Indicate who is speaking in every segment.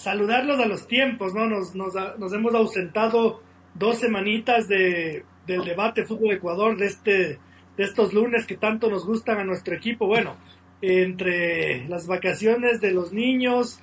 Speaker 1: saludarlos a los tiempos, ¿no? Nos, nos, nos hemos ausentado dos semanitas de, del debate Fútbol Ecuador de, este, de estos lunes que tanto nos gustan a nuestro equipo. Bueno, entre las vacaciones de los niños,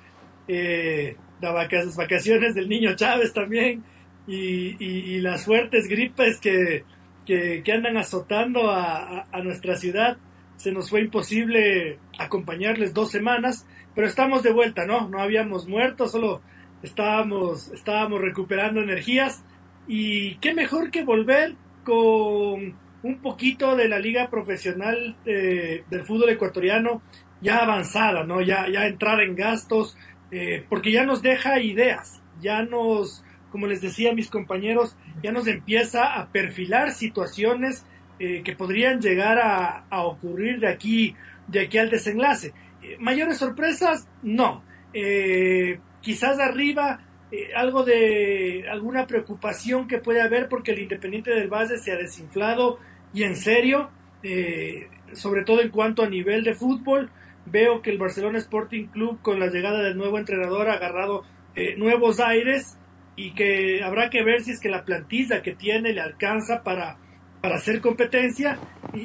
Speaker 1: eh, las vacaciones del niño Chávez también, y, y, las fuertes gripes que, que, que andan azotando a, a, a nuestra ciudad, se nos fue imposible acompañarles dos semanas pero estamos de vuelta, ¿no? No habíamos muerto, solo estábamos, estábamos recuperando energías. Y qué mejor que volver con un poquito de la liga profesional eh, del fútbol ecuatoriano ya avanzada, ¿no? Ya, ya entrar en gastos, eh, porque ya nos deja ideas, ya nos, como les decía mis compañeros, ya nos empieza a perfilar situaciones eh, que podrían llegar a, a ocurrir de aquí, de aquí al desenlace mayores sorpresas, no. Eh, quizás arriba eh, algo de alguna preocupación que puede haber porque el Independiente del Valle se ha desinflado y en serio, eh, sobre todo en cuanto a nivel de fútbol. Veo que el Barcelona Sporting Club con la llegada del nuevo entrenador ha agarrado nuevos aires y que habrá que ver si es que la plantilla que tiene le alcanza para, para hacer competencia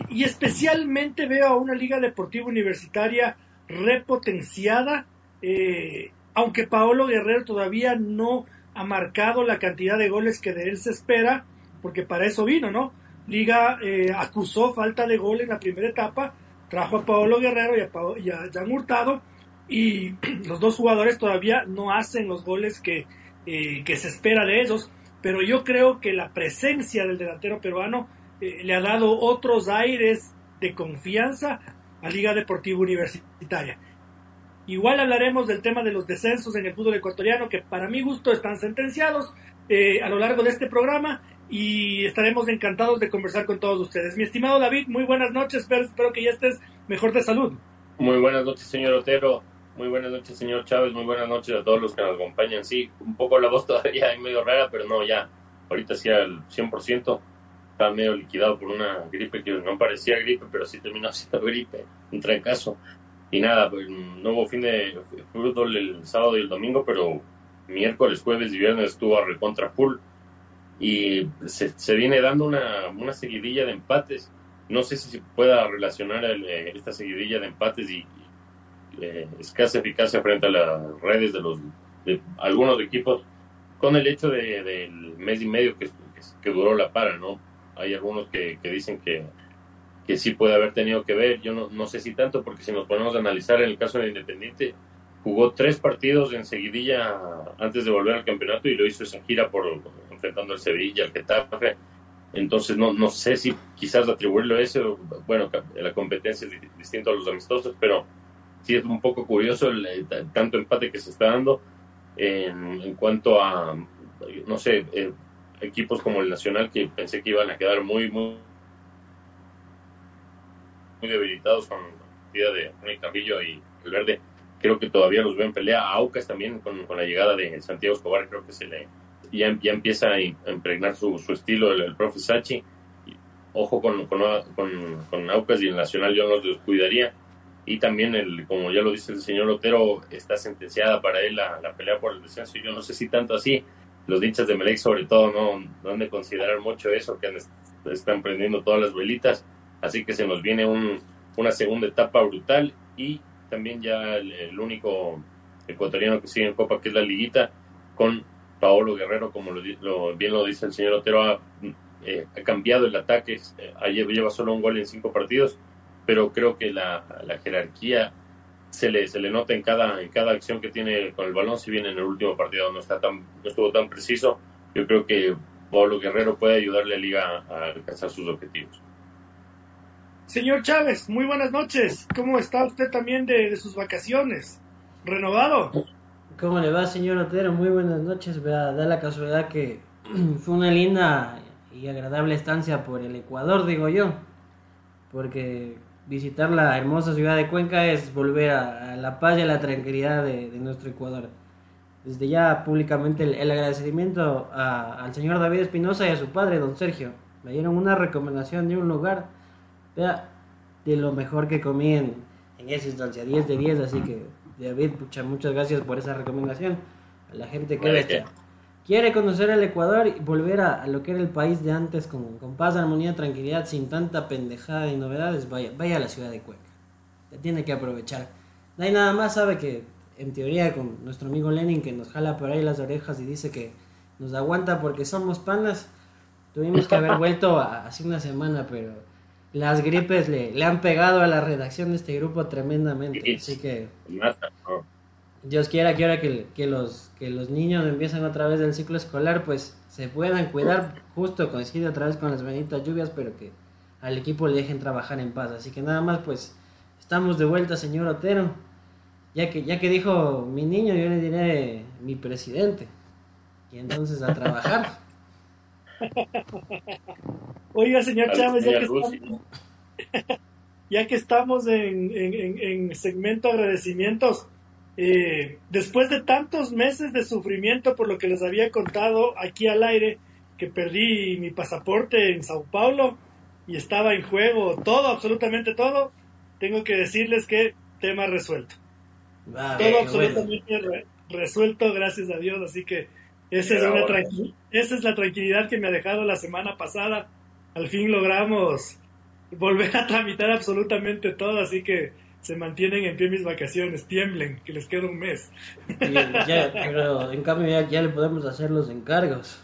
Speaker 1: y especialmente veo a una liga deportiva universitaria repotenciada, eh, aunque Paolo Guerrero todavía no ha marcado la cantidad de goles que de él se espera, porque para eso vino, ¿no? Liga eh, acusó falta de gol en la primera etapa, trajo a Paolo Guerrero y a, Jan Hurtado, y los dos jugadores todavía no hacen los goles eh, que se espera de ellos, pero yo creo que la presencia del delantero peruano le ha dado otros aires de confianza a Liga Deportiva Universitaria. Igual hablaremos del tema de los descensos en el fútbol ecuatoriano, que para mi gusto están sentenciados eh, a lo largo de este programa y estaremos encantados de conversar con todos ustedes. Mi estimado David, muy buenas noches, espero que ya estés mejor de salud.
Speaker 2: Muy buenas noches, señor Otero. Muy buenas noches, señor Chávez. Muy buenas noches a todos los que nos acompañan. Sí, un poco la voz todavía es medio rara, pero no, ya. Ahorita sí al 100% estaba medio liquidado por una gripe que no parecía gripe, pero sí terminó siendo gripe, un trancazo. Y nada, pues, no hubo fin de fútbol el sábado y el domingo, pero miércoles, jueves y viernes estuvo a recontra full. Y se, se viene dando una, una, seguidilla de empates. No sé si se pueda relacionar eh, esta seguidilla de empates y, eh, escasa eficacia frente a las redes de los de algunos equipos con el hecho del de, mes y medio que, que duró la para, ¿no? hay algunos que, dicen que, que, sí puede haber tenido que ver, yo no, no, sé si tanto, porque si nos ponemos a analizar en el caso del Independiente, jugó tres partidos en seguidilla antes de volver al campeonato y lo hizo esa gira por enfrentando al Sevilla, al Getafe. Entonces no, no sé si quizás atribuirlo a eso, bueno, la competencia es distinto a los amistosos, pero sí es un poco curioso el, eh, tanto empate que se está dando en, en cuanto a, no sé, eh, equipos como el Nacional que pensé que iban a quedar muy, muy, muy debilitados con la de Ronnie Carrillo y el Verde. Creo que todavía los ven pelea. A Aucas también con, con, la llegada de Santiago Escobar, creo que se le ya, ya empieza a impregnar su, su estilo el, el profe Sachi. Ojo con, con, con, Aucas y el Nacional yo no los descuidaría. Y también, el, como ya lo dice el señor Otero, está sentenciada para él la, la pelea por el descenso. Yo no sé si tanto así, los hinchas de Melec sobre todo no, no han de considerar mucho eso, que están prendiendo todas las velitas, así que se nos viene un, una segunda etapa brutal y también ya el, único ecuatoriano que sigue en Copa, que es la liguita, con Paolo Guerrero, como lo, bien lo dice el señor Otero, ha, eh, cambiado el ataque, eh, ayer lleva solo un gol en cinco partidos, pero creo que la, la jerarquía se le, se le nota en cada, en cada acción que tiene con el balón, si bien en el último partido no, está tan, no estuvo tan preciso, yo creo que Pablo Guerrero puede ayudarle a Liga a alcanzar sus objetivos.
Speaker 1: Señor Chávez, muy buenas noches. ¿Cómo está usted también de, de sus vacaciones? ¿Renovado?
Speaker 3: ¿Cómo le va, señor Otero? Muy buenas noches. Da la casualidad que fue una linda y agradable estancia por el Ecuador, digo yo. Porque visitar la hermosa ciudad de Cuenca es volver a, la paz y a la tranquilidad de, nuestro Ecuador. Desde ya públicamente el, el agradecimiento a- al señor David Espinosa y a su padre, don Sergio. Me dieron una recomendación de un lugar, de lo mejor que comí en, en esa instancia, 10 de 10, así que David, pucha, muchas gracias por esa recomendación. A la gente que bestia. quiere conocer el Ecuador y volver a, a lo que era el país de antes con, con paz, armonía, tranquilidad, sin tanta pendejada y novedades, vaya, vaya a la ciudad de Cuenca. Te tiene que aprovechar. No hay nada más, sabe que en teoría con nuestro amigo Lenin que nos jala por ahí las orejas y dice que nos aguanta porque somos panas. Tuvimos que haber vuelto hace una semana, pero las gripes le, le han pegado a la redacción de este grupo tremendamente.
Speaker 2: Sí.
Speaker 3: Así que
Speaker 2: no.
Speaker 3: Dios quiera que ahora que, que los, que los niños empiezan otra vez el ciclo escolar, pues se puedan cuidar. Justo coincide otra vez con las benditas lluvias, pero que al equipo le dejen trabajar en paz. Así que nada más, pues estamos de vuelta, señor Otero. Ya que, ya que dijo mi niño, yo le diré mi presidente. Y entonces a trabajar.
Speaker 1: Oiga, señor
Speaker 2: Al
Speaker 1: Chávez, ya que estamos, ya que estamos en, en- en- en segmento agradecimientos, eh, después de tantos meses de sufrimiento por lo que les había contado aquí al aire, que perdí mi pasaporte en Sao Paulo y estaba en juego todo, absolutamente todo, tengo que decirles que tema resuelto.
Speaker 3: Ah,
Speaker 1: todo
Speaker 3: bueno.
Speaker 1: absolutamente re- resuelto, gracias a Dios. Así que esa es,
Speaker 2: Pero
Speaker 1: una
Speaker 2: ahora-
Speaker 1: tranqui- esa es la tranquilidad que me ha dejado la semana pasada. Al fin logramos volver a tramitar absolutamente todo, así que se mantienen en pie mis vacaciones, tiemblen, que les queda un mes.
Speaker 3: Y ya- pero en cambio ya, ya le podemos hacer los encargos.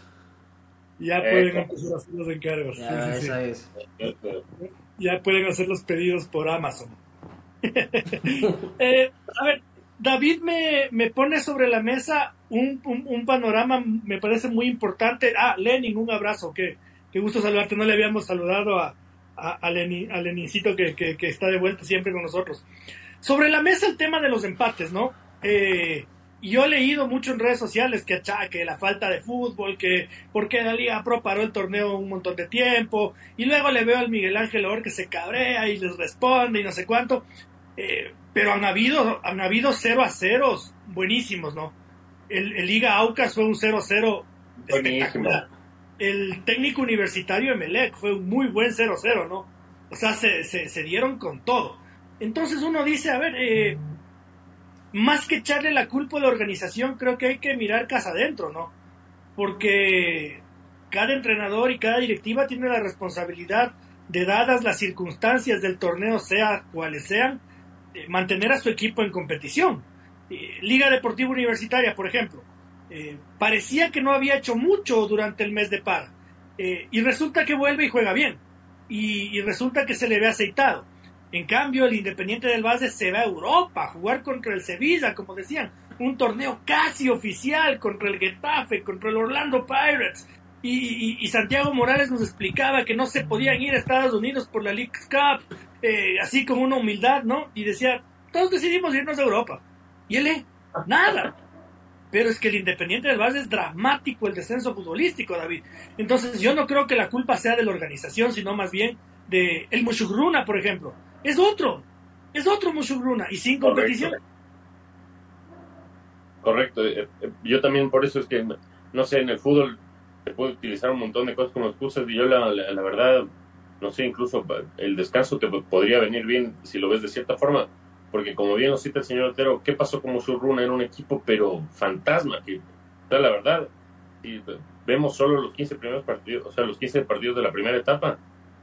Speaker 1: Ya pueden empezar a hacer los encargos.
Speaker 3: Ya,
Speaker 1: sí, sí.
Speaker 3: esa es.
Speaker 1: Ya pueden hacer los pedidos por Amazon. Eh, a ver, David me, me pone sobre la mesa un, un- panorama, me parece muy importante. Ah, Lenin, un abrazo, qué, qué gusto saludarte. No le habíamos saludado a, a, a Lenin, que, que, que está de vuelta siempre con nosotros. Sobre la mesa el tema de los empates, ¿no? Eh, yo he leído mucho en redes sociales que achaque la falta de fútbol, que porque la Liga Pro paró el torneo un montón de tiempo, y luego le veo al Miguel Ángel Or que se cabrea y les responde y no sé cuánto. Eh, pero han habido, han habido 0 a 0 buenísimos, ¿no? El, el Liga Aucas fue un 0 a 0
Speaker 2: Buenísimo.
Speaker 1: espectacular. El técnico universitario Emelec fue un muy buen 0 a 0, ¿no? O sea, se, se, se dieron con todo. Entonces uno dice, a ver, eh, más que echarle la culpa a la organización, creo que hay que mirar casa adentro, ¿no? Porque cada entrenador y cada directiva tiene la responsabilidad de, dadas las circunstancias del torneo, sea cuales sean, mantener a su equipo en competición. Eh, Liga Deportiva Universitaria, por ejemplo, eh, parecía que no había hecho mucho durante el mes de par, eh, y resulta que vuelve y juega bien, y, resulta que se le ve aceitado. En cambio, el Independiente del Valle se va a Europa a jugar contra el Sevilla, como decían, un torneo casi oficial contra el Getafe, contra el Orlando Pirates. Y, y- y Santiago Morales nos explicaba que no se podían ir a Estados Unidos por la League Cup, eh, así con una humildad, ¿no? Y decía, todos decidimos irnos a Europa. Y él, eh, nada. Pero es que el Independiente del Valle es dramático el descenso futbolístico, David. Entonces yo no creo que la culpa sea de la organización, sino más bien de el Mushugruna, por ejemplo. Es otro, es otro Mushugruna y sin competición.
Speaker 2: Correcto. eh, eh, Yo también por eso es que, no sé, en el fútbol se puede utilizar un montón de cosas como excusas y yo la, la, la verdad, no sé, incluso el descanso te podría venir bien si lo ves de cierta forma, porque como bien lo cita el señor Otero, ¿qué pasó con Musurruna? Era un equipo pero fantasma, que, la verdad, si vemos solo los 15 primeros partidos, o sea, los 15 partidos de la primera etapa,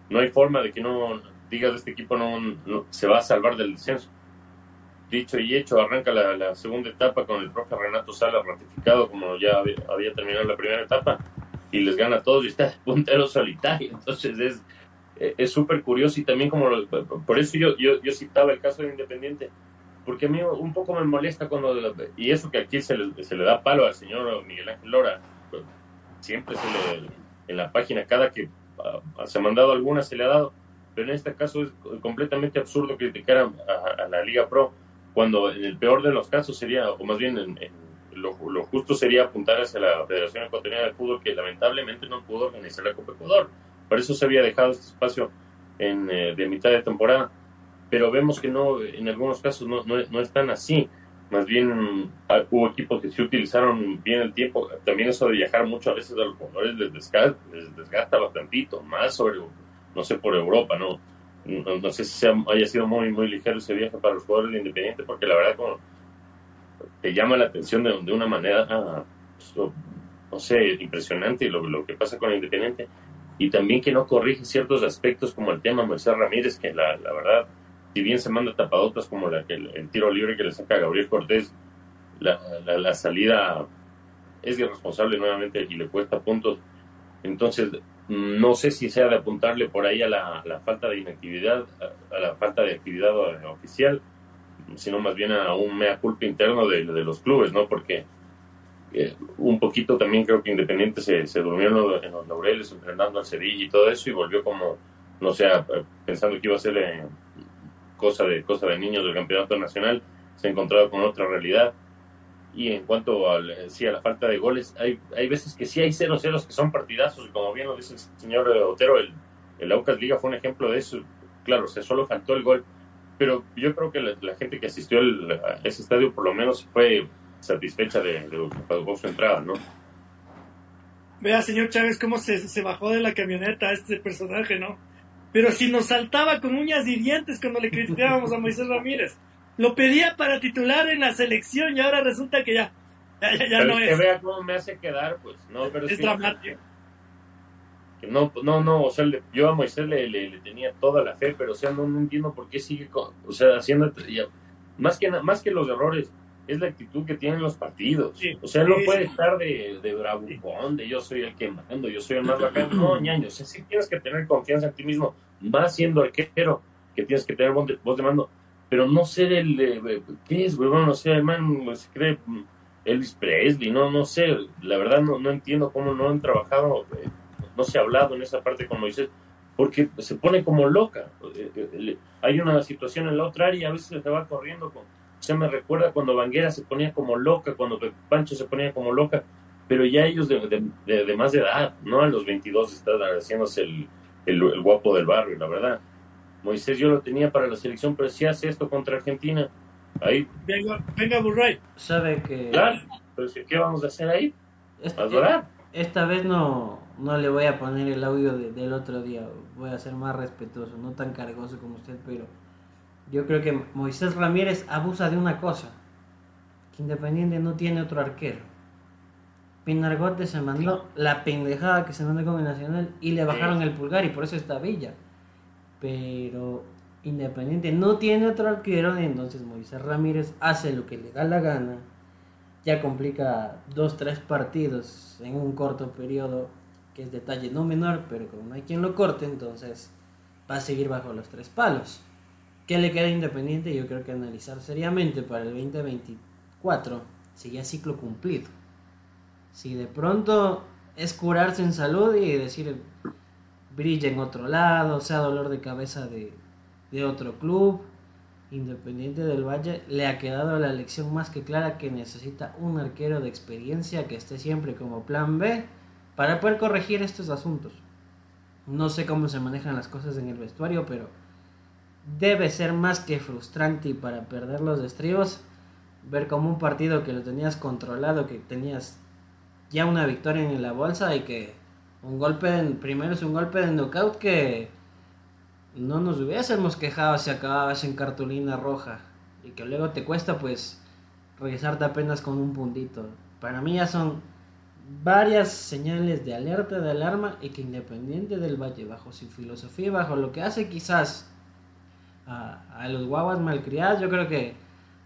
Speaker 2: no hay forma de que no digas este equipo no, se va a salvar del descenso dicho y hecho, arranca la, la segunda etapa con el profe Renato Sala ratificado como ya había, había terminado la primera etapa y les gana a todos y está puntero solitario. Entonces es es súper curioso y también como lo- por eso yo, yo, citaba el caso de Independiente porque a mí un poco me molesta cuando y eso que aquí se le, se le da palo al señor Miguel Ángel Lora siempre se le en la página cada que ah, se ha mandado alguna se le ha dado pero en este caso es completamente absurdo criticar a, la Liga Pro cuando en el peor de los casos sería, o más bien en, lo, justo sería apuntar hacia la Federación Ecuatoriana de Fútbol que lamentablemente no pudo organizar la Copa Ecuador. Por eso se había dejado este espacio en, eh, de mitad de temporada. Pero vemos que no, en algunos casos no, no, no están así. Más bien ah, hubo equipos que sí utilizaron bien el tiempo. También eso de viajar mucho a veces a los jugadores les desgasta, les desgasta bastantito, más sobre, no sé, por Europa, ¿no? No, sé si haya sido muy, muy ligero ese viaje para los jugadores de Independiente, porque la verdad te llama la atención de, de una manera, ah, pues, no sé, impresionante lo, lo que pasa con Independiente. Y también que no corrige ciertos aspectos como el tema Moisés Ramírez, que la, la verdad, si bien se manda tapadotas como la, el, el tiro libre que le saca Gabriel Cortés, la, la, la salida es irresponsable nuevamente y le cuesta puntos. Entonces, no sé si sea de apuntarle por ahí a la, falta de inactividad, a, la falta de actividad oficial, sino más bien a un mea culpa interno de, los clubes, ¿no? Porque eh, un poquito también creo que Independiente se, se durmió en los, laureles, entrenando al Sevilla y todo eso, y volvió como, no sé, pensando que iba a ser eh, cosa, de, cosa de niños del campeonato nacional, se ha encontrado con otra realidad y en cuanto a, sí, a la falta de goles, hay, hay veces que sí hay 0-0 que son partidazos, y como bien lo dice el señor Otero, el, el Aucas Liga fue un ejemplo de eso. Claro, se solo faltó el gol, pero yo creo que la, gente que asistió a ese estadio por lo menos fue satisfecha de, de, de su entrada, ¿no?
Speaker 1: Vea, señor Chávez, cómo se, se bajó de la camioneta este personaje, ¿no? Pero si nos saltaba con uñas y dientes cuando le criticábamos a Moisés Ramírez lo pedía para titular en la selección y ahora resulta que ya, ya, no es.
Speaker 2: Que vea cómo me hace quedar, pues, no, pero
Speaker 1: es dramático.
Speaker 2: Que no, no, no, o sea, yo a Moisés le, le, tenía toda la fe, pero o sea, no, entiendo por qué sigue, con, o sea, haciendo, más que, más que los errores, es la actitud que tienen los partidos. o sea, no puede estar de, de bravucón, de yo soy el que mando, yo soy el más bacán. No, ñaño, o sea, sí tienes que tener confianza en ti mismo, más siendo arquero, que tienes que tener voz de mando pero no ser el, eh, ¿qué es, huevón? No sé, hermano, se cree Elvis Presley, no, no sé, la verdad no, no entiendo cómo no han trabajado, eh, no se ha hablado en esa parte con Moisés, porque se pone como loca. Eh, hay una situación en la otra área y a veces se va corriendo. Con, se me recuerda cuando Vanguera se ponía como loca, cuando Pancho se ponía como loca, pero ya ellos de, de, más de edad, ¿no? A los 22 están haciéndose el, el guapo del barrio, la verdad. Moisés yo lo tenía para la selección, pero si hace esto contra Argentina, ahí.
Speaker 1: Venga, venga Burray.
Speaker 3: Sabe que.
Speaker 2: Claro, pero ¿qué vamos a hacer ahí?
Speaker 3: Esta, eh, esta vez no, no le voy a poner el audio del otro día, voy a ser más respetuoso, no tan cargoso como usted, pero yo creo que Moisés Ramírez abusa de una cosa, que Independiente no tiene otro arquero. Pinargote se mandó la pendejada que se mandó con el Nacional y le bajaron el pulgar y por eso está Villa pero Independiente no tiene otro arquero, entonces Moisés Ramírez hace lo que le da la gana. Ya complica dos, tres partidos en un corto periodo, que es detalle no menor, pero como no hay quien lo corte, entonces va a seguir bajo los tres palos. ¿Qué le queda Independiente? Yo creo que analizar seriamente para el 2024 si ya ciclo cumplido. Si de pronto es curarse en salud y decir brilla en otro lado, sea dolor de cabeza de, otro club. Independiente del Valle le ha quedado la lección más que clara que necesita un arquero de experiencia que esté siempre como plan B para poder corregir estos asuntos. No sé cómo se manejan las cosas en el vestuario, pero debe ser más que frustrante para perder los estribos ver como un partido que lo tenías controlado, que tenías ya una victoria en la bolsa y que un golpe de, primero es un golpe de knockout que no nos hubiésemos quejado si acababas en cartulina roja y que luego te cuesta pues regresarte apenas con un puntito. Para mí ya son varias señales de alerta, de alarma y que independiente del Valle, bajo su filosofía, bajo lo que hace quizás a, a los guaguas malcriadas, yo creo que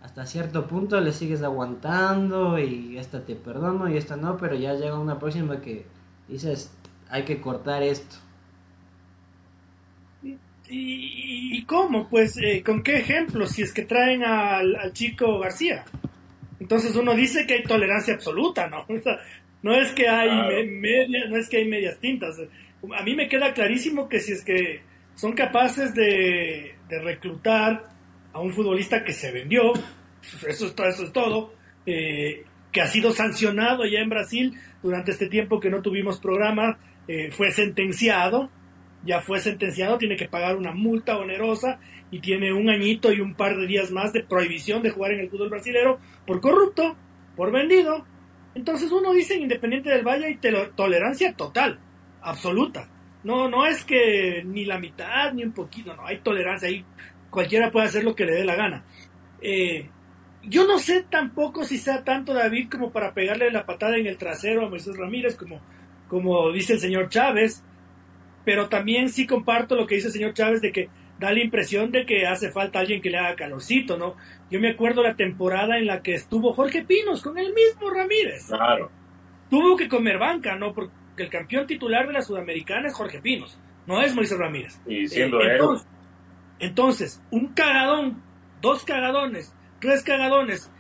Speaker 3: hasta cierto punto le sigues aguantando y esta te perdono y esta no, pero ya llega una próxima que dices, hay que cortar esto.
Speaker 1: ¿Y, cómo? Pues, eh, ¿con qué ejemplo? Si es que traen al, chico García. Entonces uno dice que hay tolerancia absoluta, ¿no? no es que hay no es que hay medias tintas. A mí me queda clarísimo que si es que son capaces de, de reclutar a un futbolista que se vendió, eso es, todo- eso es todo, eh, que ha sido sancionado ya en Brasil durante este tiempo que no tuvimos programa, eh, fue sentenciado, ya fue sentenciado, tiene que pagar una multa onerosa y tiene un añito y un par de días más de prohibición de jugar en el fútbol brasilero por corrupto, por vendido. Entonces uno dice en Independiente del Valle telo- tolerancia total, absoluta. No, no es que ni la mitad ni un poquito, no, hay tolerancia ahí. Cualquiera puede hacer lo que le dé la gana. Eh, yo no sé tampoco si sea tanto David como para pegarle la patada en el trasero a Moisés Ramírez, como, como dice el señor Chávez, pero también sí comparto lo que dice el señor Chávez de que da la impresión de que hace falta alguien que le haga calorcito, ¿no? Yo me acuerdo la temporada en la que estuvo Jorge Pinos con el mismo Ramírez.
Speaker 2: Claro.
Speaker 1: Tuvo que comer banca, ¿no? Porque el campeón titular de la Sudamericana es Jorge Pinos, no es Moisés Ramírez.
Speaker 2: Y siendo
Speaker 1: Eh, entonces, entonces, un cagadón, dos cagadones, tres cagadones,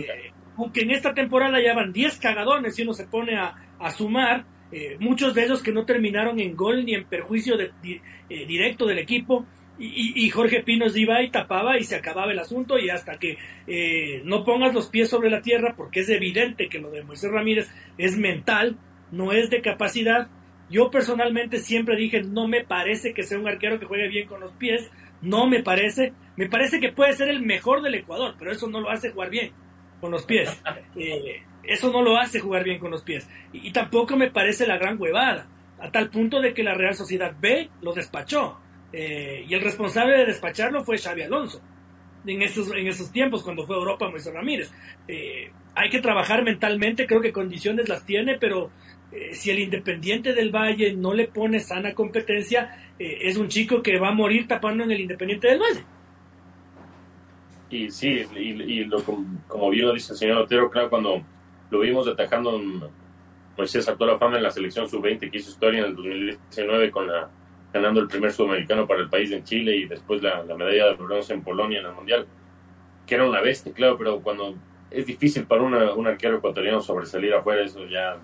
Speaker 1: eh, aunque en esta temporada ya van 10 cagadones y uno se pone a, a sumar, eh, muchos de ellos que no terminaron en gol ni en perjuicio de- di- eh, directo del equipo, y, y- y Jorge Pinos iba y tapaba y se acababa el asunto y hasta que eh, no pongas los pies sobre la tierra, porque es evidente que lo de Moisés Ramírez es mental, no es de capacidad. Yo personalmente siempre dije, no me parece que sea un arquero que juegue bien con los pies, no me parece, me parece que puede ser el mejor del Ecuador, pero eso no lo hace jugar bien con los pies. Eh, eso no lo hace jugar bien con los pies. Y, y tampoco me parece la gran huevada, a tal punto de que la Real Sociedad B lo despachó. Eh, y el responsable de despacharlo fue Xavi Alonso. En esos, en esos tiempos, cuando fue a Europa Moisés Ramírez. Eh, hay que trabajar mentalmente, creo que condiciones las tiene, pero eh, si el Independiente del Valle no le pone sana competencia, eh, es un chico que va a morir tapando en el Independiente del Valle.
Speaker 2: Y sí, y, y lo, com- como bien lo dice el señor Otero, claro, cuando lo vimos atajando, mm, Moisés saltó a la fama en la selección sub-20 que hizo historia en el 2019 con la, ganando el primer sudamericano para el país en Chile y después la, la medalla de bronce en Polonia en el Mundial, que era una bestia, claro, pero cuando es difícil para una- un arquero ecuatoriano sobresalir afuera, eso ya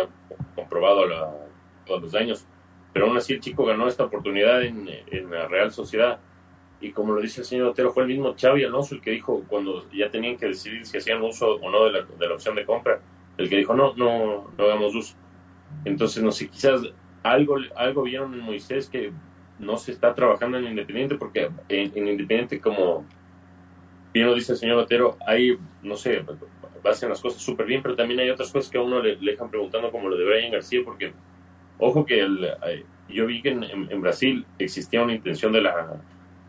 Speaker 2: está comprobado a la- todos los años. Pero aún así el chico ganó esta oportunidad en, en la Real Sociedad y como lo dice el señor Otero, fue el mismo Xavi Alonso el que dijo cuando ya tenían que decidir si hacían uso o no de la, de la opción de compra, el que dijo no, no, no hagamos uso. Entonces, no sé, quizás algo, algo vieron en Moisés que no se está trabajando en Independiente, porque en, en Independiente, como bien lo dice el señor Otero, hay, no sé, hacen las cosas súper bien, pero también hay otras cosas que a uno le, dejan preguntando, como lo de Brian García, porque ojo que el, eh, yo vi que en, Brasil existía una intención de la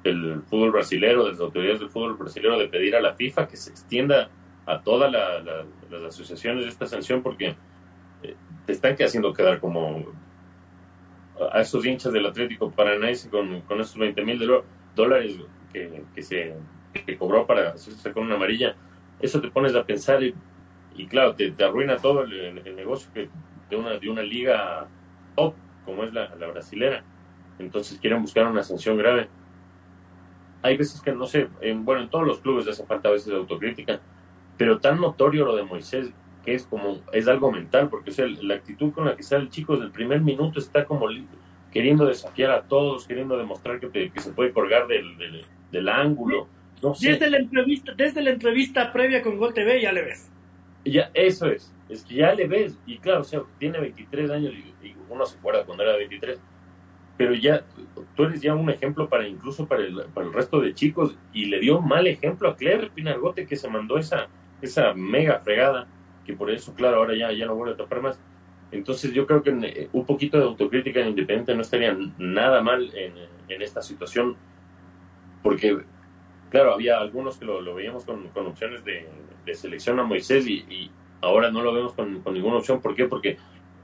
Speaker 2: del fútbol brasilero, de las autoridades del fútbol brasilero, de pedir a la FIFA que se extienda a todas la- la- las asociaciones esta sanción, porque eh, te están haciendo quedar como a esos hinchas del Atlético Paranaense con, esos 20 mil dólares que, se cobró para hacerse con una amarilla. Eso te pones a pensar y, y claro, te, arruina todo el, negocio que- de, una, de una liga top como es la, la brasilera. Entonces quieren buscar una sanción grave. Hay veces que, no sé, en, bueno, en todos los clubes hace falta a veces autocrítica, pero tan notorio lo de Moisés que es como, es algo mental, porque o la actitud con la que sale el chico desde el primer minuto está como queriendo desafiar a todos, queriendo demostrar que, te- se puede colgar del, del ángulo. No sé.
Speaker 1: Desde la entrevista, desde la entrevista previa con Gol TV ya le ves.
Speaker 2: Ya, eso es, es que ya le ves, y claro, o sea, tiene 23 años y, y uno se acuerda cuando era 23, pero ya tú eres ya un ejemplo para incluso para el, para el resto de chicos, y le dio un mal ejemplo a Clever Pinargote que se mandó esa, esa mega fregada, que por eso, claro, ahora ya, ya no vuelve a tapar más. Entonces yo creo que eh, un poquito de autocrítica en Independiente no estaría nada mal en, en esta situación, porque claro, había algunos que lo, veíamos con, opciones de, selección a Moisés y, ahora no lo vemos con, ninguna opción. ¿Por qué? Porque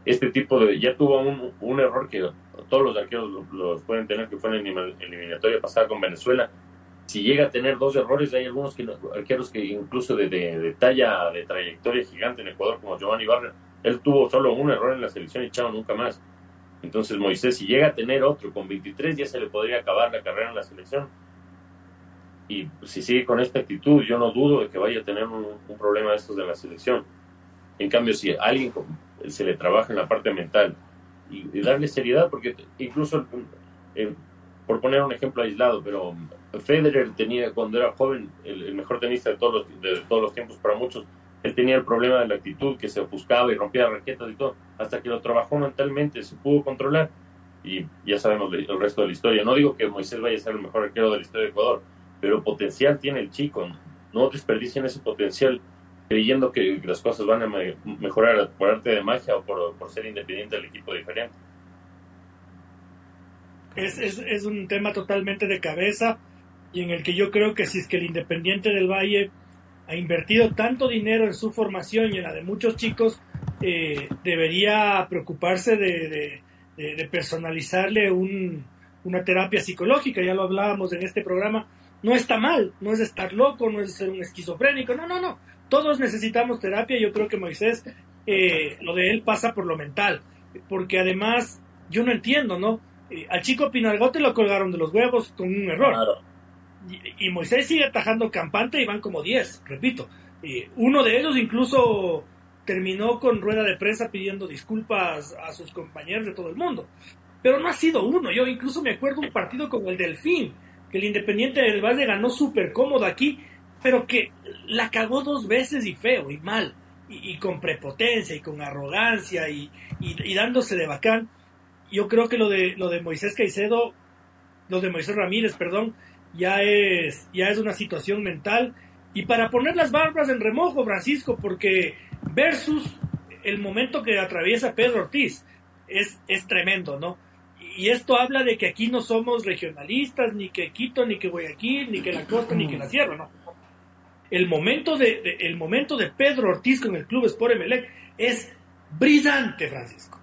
Speaker 2: este tipo de... Ya tuvo un, error que todos los arqueros lo- los pueden tener, que fue en la eliminatoria pasada con Venezuela. Si llega a tener dos errores, hay algunos que, arqueros que incluso de, de, de talla, de trayectoria gigante en Ecuador, como Giovanni Barra, él tuvo solo un error en la selección y chao, nunca más. Entonces Moisés, si llega a tener otro con 23, ya se le podría acabar la carrera en la selección y si sigue con esta actitud, yo no dudo de que vaya a tener un, problema de estos de la selección. En cambio, si alguien con- se le trabaja en la parte mental y, darle seriedad, porque incluso eh, por poner un ejemplo aislado, pero Federer tenía cuando era joven el, el mejor tenista de todos, los, de todos los tiempos para muchos, él tenía el problema de la actitud, que se ofuscaba y rompía raquetas y todo, hasta que lo trabajó mentalmente, se pudo controlar y ya sabemos el resto de la historia. No digo que Moisés vaya a ser el mejor arquero de la historia de Ecuador, pero potencial tiene el chico. No desperdicien ese potencial creyendo que las cosas van a mejorar por arte de magia o por, por ser independiente del equipo diferente.
Speaker 1: Es, es, es, un tema totalmente de cabeza y en el que yo creo que si es que el Independiente del Valle ha invertido tanto dinero en su formación y en la de muchos chicos, eh, debería preocuparse de, de, de, de personalizarle un, una terapia psicológica, ya lo hablábamos en este programa, no está mal, no es estar loco, no es ser un esquizofrénico, no, no, no, todos necesitamos terapia, yo creo que Moisés, eh, lo de él pasa por lo mental, porque además yo no entiendo, ¿no? Eh, al chico Pinalgote lo colgaron de los huevos con un error.
Speaker 2: Claro.
Speaker 1: Y, y, Moisés sigue atajando campante y van como 10, repito. Eh, uno de ellos incluso terminó con rueda de prensa pidiendo disculpas a sus compañeros de todo el mundo. Pero no ha sido uno. Yo incluso me acuerdo un partido como el Delfín, que el Independiente del Valle ganó súper cómodo aquí, pero que la cagó dos veces y feo y mal, y, y con prepotencia y con arrogancia y, y, dándose de bacán. Yo creo que lo de, lo de Moisés Caicedo, lo de Moisés Ramírez, perdón, ya es, ya es una situación mental. Y para poner las barbas en remojo, Francisco, porque versus el momento que atraviesa Pedro Ortiz es, es tremendo, ¿no? Y esto habla de que aquí no somos regionalistas, ni que Quito, ni que Guayaquil, ni que la costa, ni que la sierra, ¿no? El momento de, de, el momento de Pedro Ortiz con el club Sport Emelec es brillante, Francisco.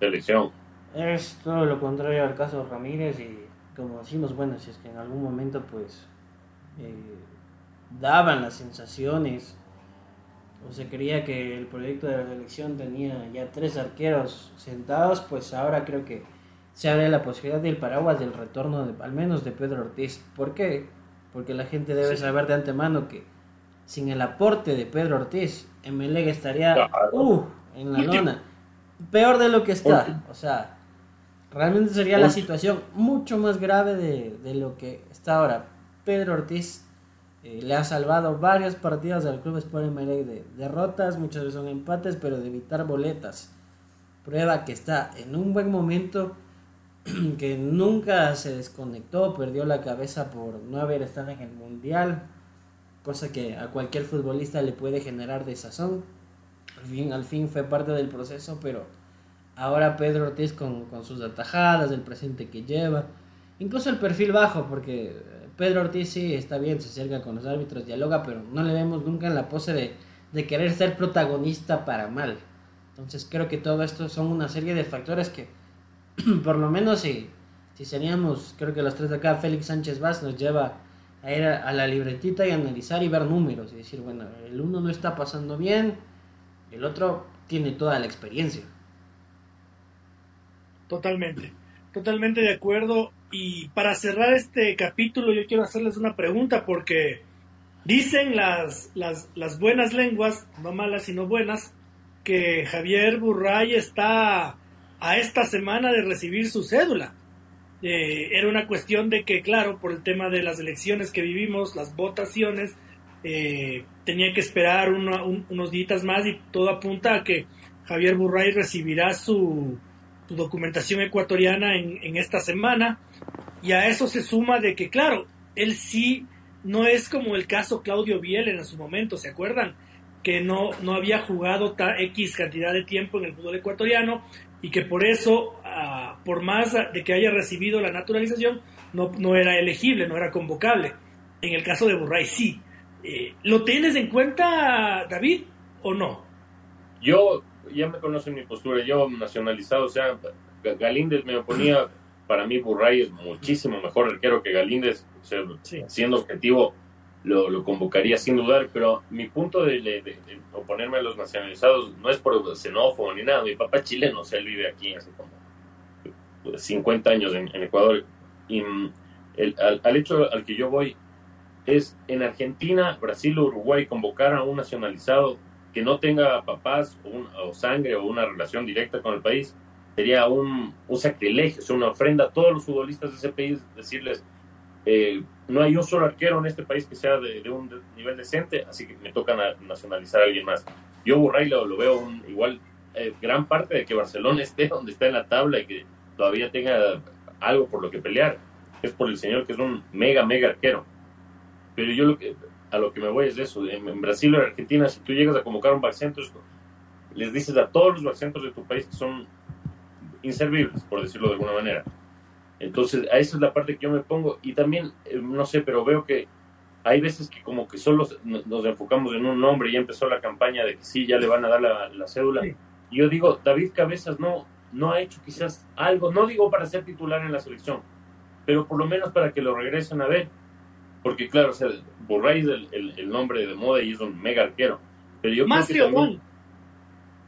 Speaker 2: Selección.
Speaker 3: Es todo lo contrario al caso Ramírez y como decimos, bueno, si es que en algún momento pues eh, daban las sensaciones o se creía que el proyecto de la selección tenía ya tres arqueros sentados, pues ahora creo que se abre la posibilidad del paraguas del retorno de, al menos de Pedro Ortiz. ¿Por qué? Porque la gente debe sí. saber de antemano que sin el aporte de Pedro Ortiz, Emelec estaría
Speaker 2: Claro.
Speaker 3: uh, en la lona. Peor de lo que está. O sea, realmente sería la situación mucho más grave de, de lo que está ahora. Pedro Ortiz eh, le ha salvado varios partidos al Club Sport Emelec de derrotas, muchas veces son empates, pero de evitar boletas. Prueba que está en un buen momento, que nunca se desconectó, perdió la cabeza por no haber estado en el Mundial, cosa que a cualquier futbolista le puede generar desazón. Al fin, al fin fue parte del proceso, pero ahora Pedro Ortiz con, con sus atajadas, el presente que lleva, incluso el perfil bajo, porque Pedro Ortiz sí está bien, se acerca con los árbitros, dialoga, pero no le vemos nunca en la pose de, de querer ser protagonista para mal. Entonces creo que todo esto son una serie de factores que, por lo menos si, si seríamos, creo que los tres de acá, Félix Sánchez Vaz nos lleva a ir a, la libretita y analizar y ver números y decir, bueno, el uno no está pasando bien, el otro tiene toda la experiencia.
Speaker 1: Totalmente, totalmente de acuerdo. Y para cerrar este capítulo yo quiero hacerles una pregunta porque dicen las, las, las buenas lenguas, no malas sino buenas, que Javier Burray está a esta semana de recibir su cédula. Eh, era una cuestión de que, claro, por el tema de las elecciones que vivimos, las votaciones, eh, tenía que esperar uno, un, unos días más y todo apunta a que Javier Burray recibirá su, su documentación ecuatoriana en, en, esta semana y a eso se suma de que claro, él sí no es como el caso Claudio Biel en su momento, ¿se acuerdan? Que no, no había jugado X cantidad de tiempo en el fútbol ecuatoriano y que por eso, uh, por más de que haya recibido la naturalización, no, no era elegible, no era convocable. En el caso de Burray sí. Eh, ¿Lo tienes en cuenta, David, o no?
Speaker 2: Yo ya me conocen mi postura, yo nacionalizado, o sea, Galíndez me oponía, para mí Burray es muchísimo mejor arquero que Galíndez, o sea, sí. siendo objetivo lo, lo, convocaría sin dudar, pero mi punto de, de, de, oponerme a los nacionalizados no es por xenófobo ni nada, mi papá es chileno, o sea, él vive aquí hace como 50 años en, en Ecuador, y el, al, al hecho al que yo voy es en Argentina, Brasil o Uruguay convocar a un nacionalizado que no tenga papás o, un, o, sangre o una relación directa con el país sería un, un sacrilegio, o sea, una ofrenda a todos los futbolistas de ese país, decirles, eh, no hay un solo arquero en este país que sea de, de un de- nivel decente, así que me toca na- nacionalizar a alguien más. Yo Burray lo, lo veo un- igual, eh, gran parte de que Barcelona esté donde está en la tabla y que todavía tenga algo por lo que pelear, es por el señor que es un mega, mega arquero. Pero yo lo que, a lo que me voy es eso, en, Brasil o en Argentina, si tú llegas a convocar un barcentro, les dices a todos los barcentros de tu país que son inservibles, por decirlo de alguna manera. Entonces, a esa es la parte que yo me pongo. Y también, eh, no sé, pero veo que hay veces que como que solo nos nos enfocamos en un nombre y ya empezó la campaña de que sí, ya le van a dar la, la cédula.
Speaker 1: Sí.
Speaker 2: Y yo digo, David Cabezas no, no ha hecho quizás algo, no digo para ser titular en la selección, pero por lo menos para que lo regresen a ver. Porque claro, o sea, el, el- el nombre de moda y es un mega arquero. Pero yo
Speaker 1: Más
Speaker 2: creo que también-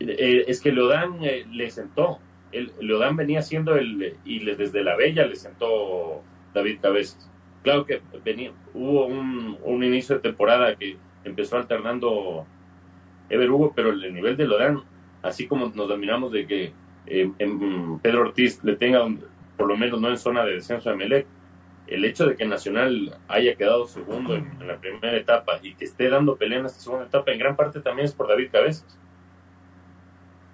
Speaker 2: eh, es que Leodán eh, le sentó. El, Leodán venía siendo el. Y desde la Bella le sentó David Cabezas. Claro que venía, hubo un, inicio de temporada que empezó alternando Ever Hugo, pero el nivel de Leodán, así como nos dominamos de que eh, en Pedro Ortiz le tenga, un- por lo menos no en zona de descenso de Melec, el hecho de que Nacional haya quedado segundo en, en la primera etapa y que esté dando pelea en esta segunda etapa, en gran parte también es por David Cabezas.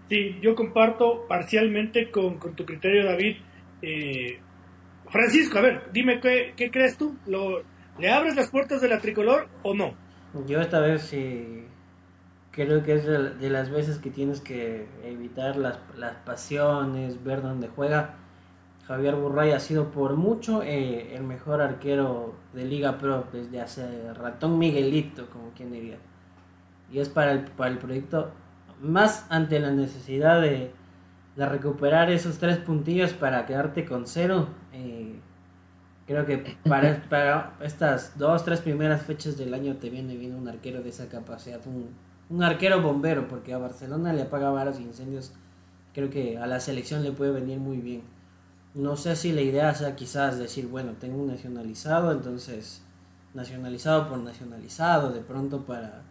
Speaker 1: Sí, yo comparto parcialmente con, con tu criterio, David. Eh, Francisco, a ver, dime qué, qué crees tú. ¿Lo, ¿Le abres las puertas de la tricolor o no?
Speaker 3: Yo esta vez sí creo que es de, las veces que tienes que evitar las, las pasiones, ver dónde juega. Javier Burray ha sido por mucho eh, el mejor arquero de Liga Pro desde hace ratón Miguelito, como quien diría. Y es para el, para el proyecto más ante la necesidad de, de recuperar esos tres puntillos para quedarte con cero. eh, creo que para, para estas dos, tres primeras fechas del año te viene bien un arquero de esa capacidad, un, un arquero bombero, porque a Barcelona le apaga varios incendios. Creo que a la selección le puede venir muy bien. No sé si la idea sea quizás decir, bueno, tengo un nacionalizado, entonces nacionalizado por nacionalizado, de pronto para,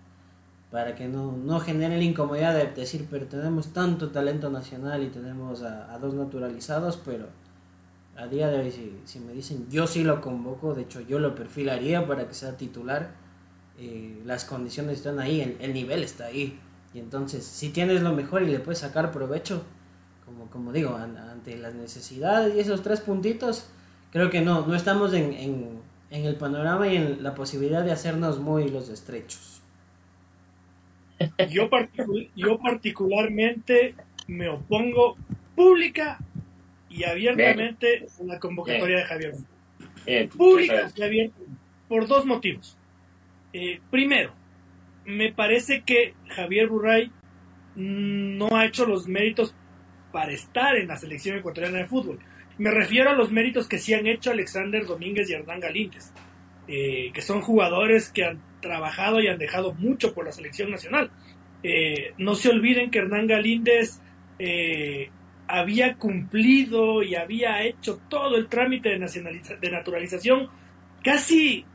Speaker 3: para que no, no genere la incomodidad de decir, pero tenemos tanto talento nacional y tenemos a, dos naturalizados, pero a día de hoy si, me dicen yo sí lo convoco, de hecho yo lo perfilaría para que sea titular, eh, las condiciones están ahí, el, el nivel está ahí. Y entonces, si tienes lo mejor y le puedes sacar provecho, como, como digo, an- ante las necesidades y esos tres puntitos, creo que no, no estamos en, en, en el panorama y en la posibilidad de hacernos muy los estrechos.
Speaker 1: Yo, particu- yo particularmente me opongo pública y abiertamente a la convocatoria de Javier.
Speaker 2: Bien,
Speaker 1: Pública
Speaker 2: sabes.
Speaker 1: y abierta por dos motivos. Eh, primero, me parece que Javier Burray no ha hecho los méritos para estar en la selección ecuatoriana de fútbol. Me refiero a los méritos que sí han hecho Alexander Domínguez y Hernán Galíndez, eh, que son jugadores que han trabajado y han dejado mucho por la selección nacional. Eh, no se olviden que Hernán Galíndez eh, había cumplido y había hecho todo el trámite de, nacionaliza- de naturalización casi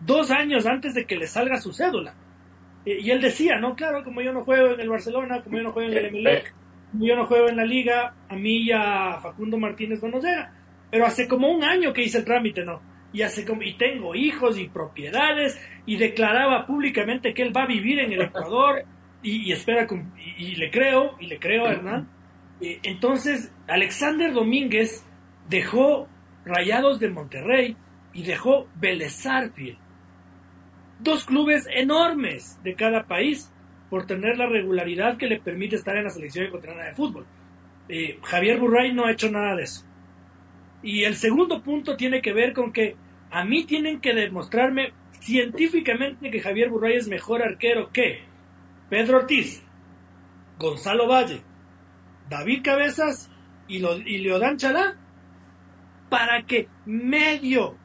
Speaker 1: dos años antes de que le salga su cédula. Eh, y él decía, no, claro, como yo no juego en el Barcelona, como yo no juego en el Emelec, como yo no juego en la liga, a mí ya Facundo Martínez no nos llega. Pero hace como un año que hice el trámite, ¿no? Y, hace y tengo hijos y propiedades y declaraba públicamente que él va a vivir en el Ecuador y, espera, y, le creo, y le creo a Hernán. Eh, entonces, Alexander Domínguez dejó Rayados de Monterrey y dejó Vélez. Dos clubes enormes de cada país por tener la regularidad que le permite estar en la selección ecuatoriana de fútbol. Eh, Javier Burray no ha hecho nada de eso. Y el segundo punto tiene que ver con que a mí tienen que demostrarme científicamente que Javier Burray es mejor arquero que Pedro Ortiz, Gonzalo Valle, David Cabezas y, lo, y Leodán Chalá para que medio,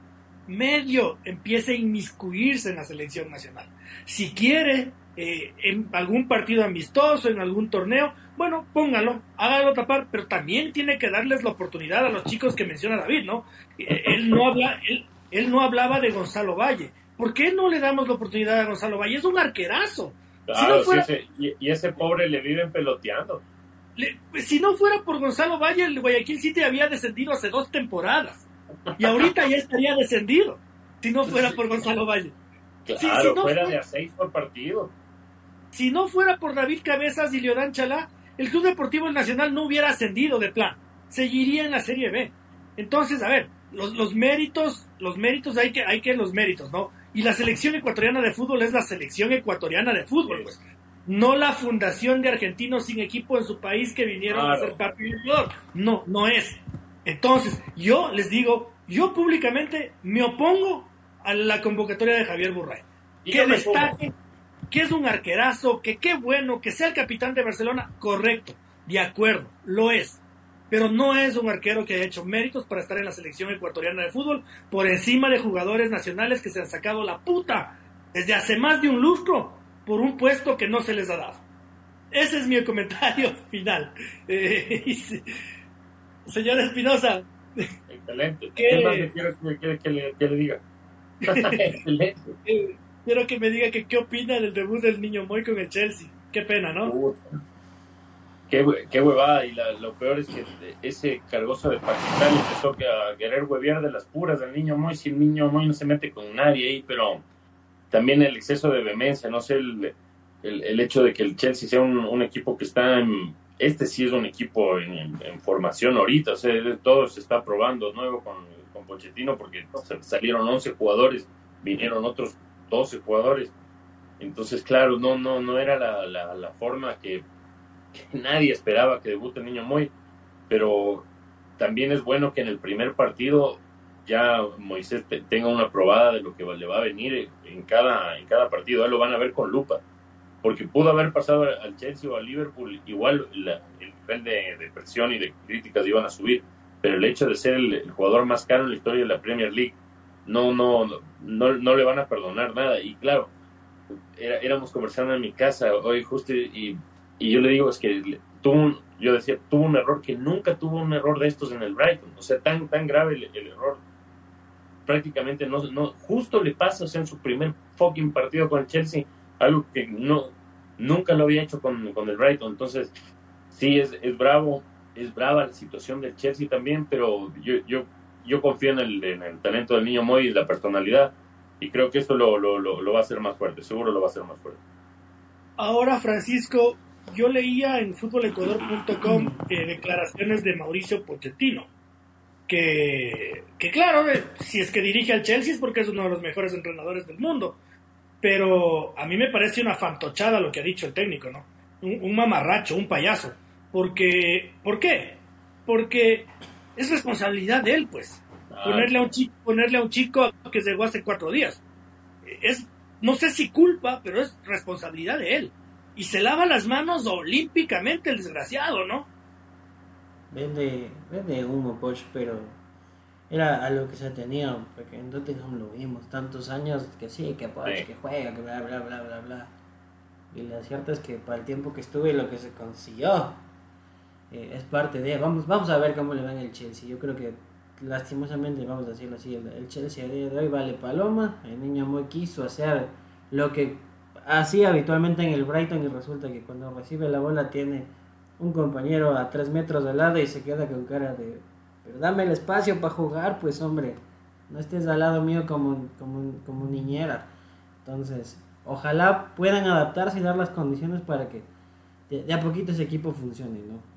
Speaker 1: medio empiece a inmiscuirse en la selección nacional. Si quiere, eh, en algún partido amistoso, en algún torneo, bueno, póngalo, hágalo tapar, pero también tiene que darles la oportunidad a los chicos que menciona David, ¿no? Eh, Él no, habla, él, él no hablaba de Gonzalo Valle. ¿Por qué no le damos la oportunidad a Gonzalo Valle? Es un arquerazo.
Speaker 2: Claro,
Speaker 1: no fuera-
Speaker 2: sí, sí, y, y ese pobre le viven peloteando.
Speaker 1: le- si no fuera por Gonzalo Valle, el Guayaquil City había descendido hace dos temporadas. Y ahorita ya estaría descendido, si no fuera por Gonzalo Valle.
Speaker 2: Claro,
Speaker 1: Sí, sí, no,
Speaker 2: fuera
Speaker 1: no.
Speaker 2: de a seis por partido.
Speaker 1: Si no fuera por David Cabezas y Leodán Chalá, el Club Deportivo Nacional no hubiera ascendido de plan. Seguiría en la Serie B. Entonces, a ver, los, los méritos, los méritos hay que, hay que los méritos, ¿no? Y la selección ecuatoriana de fútbol es la selección ecuatoriana de fútbol, pues. No la fundación de argentinos sin equipo en su país que vinieron a ser papi y jugador. No, no es. Entonces, yo les digo, yo públicamente me opongo a la convocatoria de Javier Burray. Que destaque que es un arquerazo, que qué bueno, que sea el capitán de Barcelona, correcto, de acuerdo, lo es. Pero no es un arquero que haya hecho méritos para estar en la selección ecuatoriana de fútbol por encima de jugadores nacionales que se han sacado la puta desde hace más de un lustro por un puesto que no se les ha dado. Ese es mi comentario final. Eh, se- señor Espinosa,
Speaker 2: Excelente.
Speaker 1: ¿Qué?
Speaker 2: ¿Qué, más le quieres que, que- que le, que le diga? Excelente.
Speaker 1: Quiero que me diga que qué opina del debut del niño Moy con el Chelsea. Qué pena, ¿no?
Speaker 2: Qué, qué huevada. Y la- lo peor es que ese cargoso de Pakistán empezó a querer huevear de las puras del niño Moy. Si el niño Moy no se mete con nadie ahí, pero también el exceso de vehemencia, no sé, el, el, hecho de que el Chelsea sea un, un equipo que está en. Este sí es un equipo en, formación ahorita, o sea, todo se está probando nuevo con, con Pochettino porque salieron 11 jugadores, vinieron otros 12 jugadores. Entonces, claro, no, no, no era la, la, la forma que, que nadie esperaba que debute el niño Moy, pero también es bueno que en el primer partido ya Moisés te- tenga una probada de lo que le va a venir en cada, en cada partido, ahí lo van a ver con lupa, porque pudo haber pasado al Chelsea o al Liverpool, igual la- el nivel de, de presión y de críticas iban a subir, pero el hecho de ser el, el jugador más caro en la historia de la Premier League, no, no, no, no, le van a perdonar nada, y claro, era- éramos conversando en mi casa hoy justo y, yo le digo es que tuvo un, yo decía tuvo un error que nunca tuvo un error de estos en el Brighton. O sea tan tan grave el, el error. Prácticamente no, no justo le pasa o sea en su primer fucking partido con el Chelsea algo que no nunca lo había hecho con, con el Brighton. Entonces sí es, es bravo es brava la situación del Chelsea también pero yo yo yo confío en el, en el talento del niño Moy la personalidad y creo que esto lo, lo, lo, lo va a hacer más fuerte, seguro lo va a hacer más fuerte.
Speaker 1: Ahora, Francisco, yo leía en futbolecuador.com eh, declaraciones de Mauricio Pochettino, que, que claro, eh, si es que dirige al Chelsea es porque es uno de los mejores entrenadores del mundo, pero a mí me parece una fantochada lo que ha dicho el técnico, ¿no? Un, un mamarracho, un payaso, porque, ¿por qué? Porque es responsabilidad de él, pues ponerle a un chico, ponerle a un chico que llegó hace cuatro días. Es, no sé si culpa, pero es responsabilidad de él. Y se lava las manos olímpicamente el desgraciado, ¿no?
Speaker 3: Vende, vende humo, Poch, pero era a lo que se tenía, porque en Tottenham lo vimos tantos años que sí, que Poch,
Speaker 2: Sí.
Speaker 3: que juega, que bla, bla, bla, bla, bla. Y la cierta es que para el tiempo que estuve y lo que se consiguió eh, es parte de. Vamos, vamos a ver cómo le va en el Chelsea. Yo creo que lastimosamente, vamos a decirlo así, el, el Chelsea día de hoy vale paloma. El niño muy quiso hacer lo que hacía habitualmente en el Brighton y resulta que cuando recibe la bola tiene un compañero a tres metros de lado y se queda con cara de, pero dame el espacio para jugar, pues hombre, no estés al lado mío como, como, como niñera. Entonces, ojalá puedan adaptarse y dar las condiciones para que de, de a poquito ese equipo funcione, ¿no?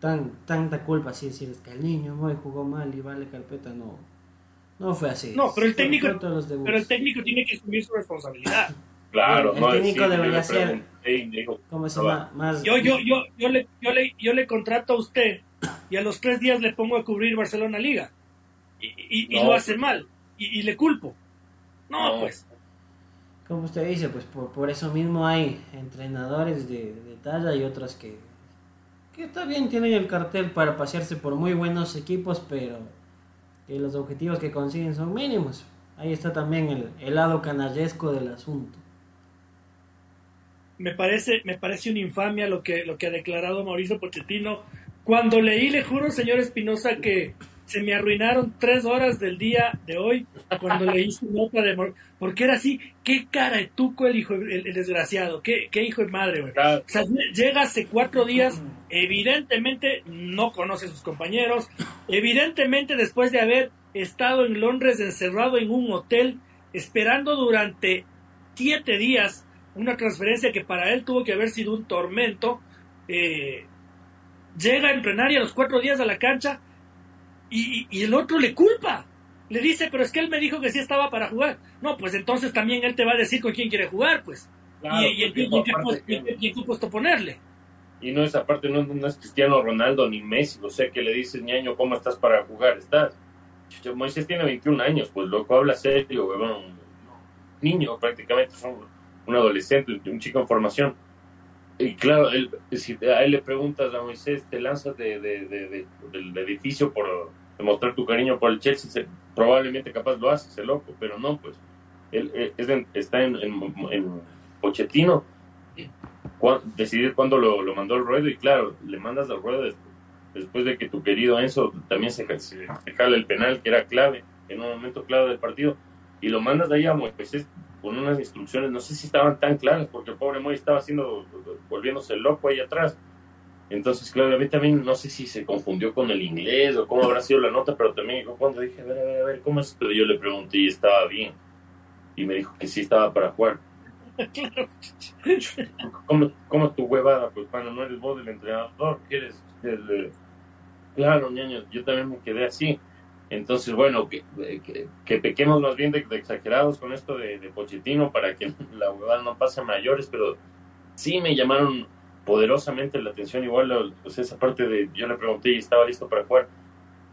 Speaker 3: Tan, tanta culpa así decir, es que el niño muy jugó mal y vale carpeta, no. No fue así.
Speaker 1: No, pero el
Speaker 3: Fue-
Speaker 1: técnico-. Pero el técnico tiene que asumir su responsabilidad.
Speaker 2: Claro,
Speaker 3: El
Speaker 2: no
Speaker 3: técnico
Speaker 2: decir,
Speaker 3: debería ser-
Speaker 2: pregunté y me dijo,
Speaker 3: ¿Cómo se
Speaker 2: no va.
Speaker 3: llama? Más...
Speaker 1: Yo, yo, yo, yo, le, yo, le, yo le contrato a usted y a los tres días le pongo a cubrir Barcelona Liga. Y, y- y
Speaker 2: No.
Speaker 1: lo hace mal. Y, y le culpo. No,
Speaker 2: No.
Speaker 1: pues.
Speaker 3: Como usted dice, pues por, por eso mismo hay entrenadores de, de talla y otros que, que está bien, tienen el cartel para pasearse por muy buenos equipos, pero que los objetivos que consiguen son mínimos. Ahí está también el, el lado canallesco del asunto.
Speaker 1: me parece, me parece una infamia lo que, lo que ha declarado Mauricio Pochettino. Cuando leí, le juro, señor Espinosa, que se me arruinaron tres horas del día de hoy cuando leí su nota de Mau- porque era así, qué cara de tuco el hijo, el, el desgraciado, qué, qué hijo de madre, güey.
Speaker 2: Claro,
Speaker 1: O sea, llega hace cuatro días evidentemente no conoce a sus compañeros, evidentemente después de haber estado en Londres encerrado en un hotel esperando durante siete días una transferencia que para él tuvo que haber sido un tormento, eh, llega a entrenar y a los cuatro días a la cancha y, y el otro le culpa. Le dice, pero es que él me dijo que sí estaba para jugar. No, pues entonces también él te va a decir con quién quiere jugar, pues.
Speaker 2: Claro,
Speaker 1: y, y, y y qué- puesto ponerle.
Speaker 2: Y no es aparte, no, no es Cristiano Ronaldo ni Messi, o sea que le dices, ñaño, ¿cómo estás para jugar? Estás. Moisés tiene 21 años, pues loco, habla serio, huevón. Niño, prácticamente, son un adolescente, un chico en formación. Y claro, él, si a él le preguntas a Moisés, te lanzas de, de- de- de- del edificio por demostrar tu cariño por el Chelsea, se- probablemente capaz lo hace, ese loco, pero no, pues. Él, eh, es en- está en, en, en Pochettino decidir cuándo lo, mandó al ruedo y claro, le mandas al ruedo des- después de que tu querido Enzo también se, se, el penal que era clave, en un momento clave del partido, y lo mandas de ahí a Moisés con unas instrucciones, no sé si estaban tan claras, porque el pobre Moy estaba haciendo, volviéndose loco ahí atrás. Entonces, claro, a mí también no sé si se confundió con el inglés o cómo habrá sido la nota, pero también cuando dije, a ver, a ver, a ver, ¿cómo es esto? Yo le pregunté y estaba bien. Y me dijo que sí estaba para jugar. ¿Cómo, cómo tu huevada? Pues, bueno, no eres vos el entrenador, que eres el... Claro, ñaño, yo también me quedé así. Entonces, bueno, que, que, que pequemos más bien de, de exagerados con esto de, de Pochettino para que la huevada no pase a mayores, pero sí me llamaron poderosamente la atención. Igual, pues esa parte de yo le pregunté y estaba listo para jugar.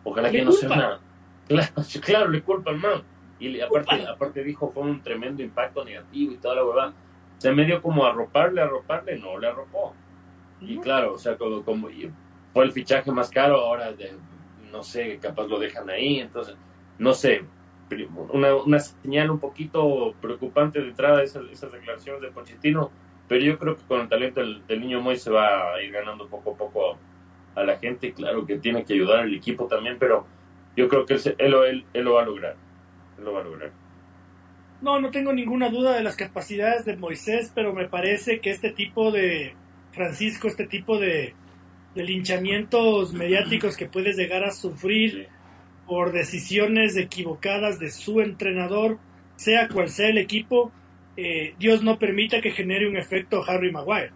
Speaker 2: Ojalá que no sea
Speaker 1: culpa.
Speaker 2: una. Claro, claro, le culpan, man. Y aparte,
Speaker 1: Culpa.
Speaker 2: aparte dijo fue un tremendo impacto negativo y toda la huevada. Se me dio como arroparle, arroparle, no le arropó. Y claro, o sea, como, como fue el fichaje más caro, ahora de- no sé, capaz lo dejan ahí, entonces, no sé, una, una señal un poquito preocupante de entrada esas, esas declaraciones de Pochettino, pero yo creo que con el talento del, del niño Moy se va a ir ganando poco a poco a la gente, claro que tiene que ayudar al equipo también, pero yo creo que él, lo- él- él lo va a lograr, él lo va a lograr.
Speaker 1: No, no tengo ninguna duda de las capacidades de Moisés, pero me parece que este tipo de, Francisco, este tipo de, de linchamientos mediáticos que puedes llegar a sufrir
Speaker 2: Sí.
Speaker 1: por decisiones equivocadas de su entrenador, sea cual sea el equipo, eh, Dios no permita que genere un efecto Harry Maguire.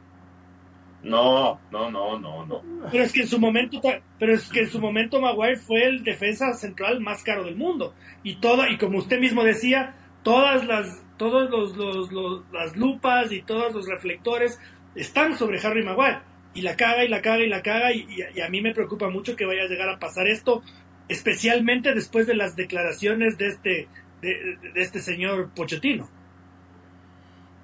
Speaker 2: No, no, no, no, no.
Speaker 1: Pero es que en su momento, pero es que en su momento Maguire fue el defensa central más caro del mundo y toda y como usted mismo decía, todas las todos los, los- los- las lupas y todos los reflectores están sobre Harry Maguire y la caga y la caga y la caga y, a mí me preocupa mucho que vaya a llegar a pasar esto, especialmente después de las declaraciones de este de este señor Pochettino.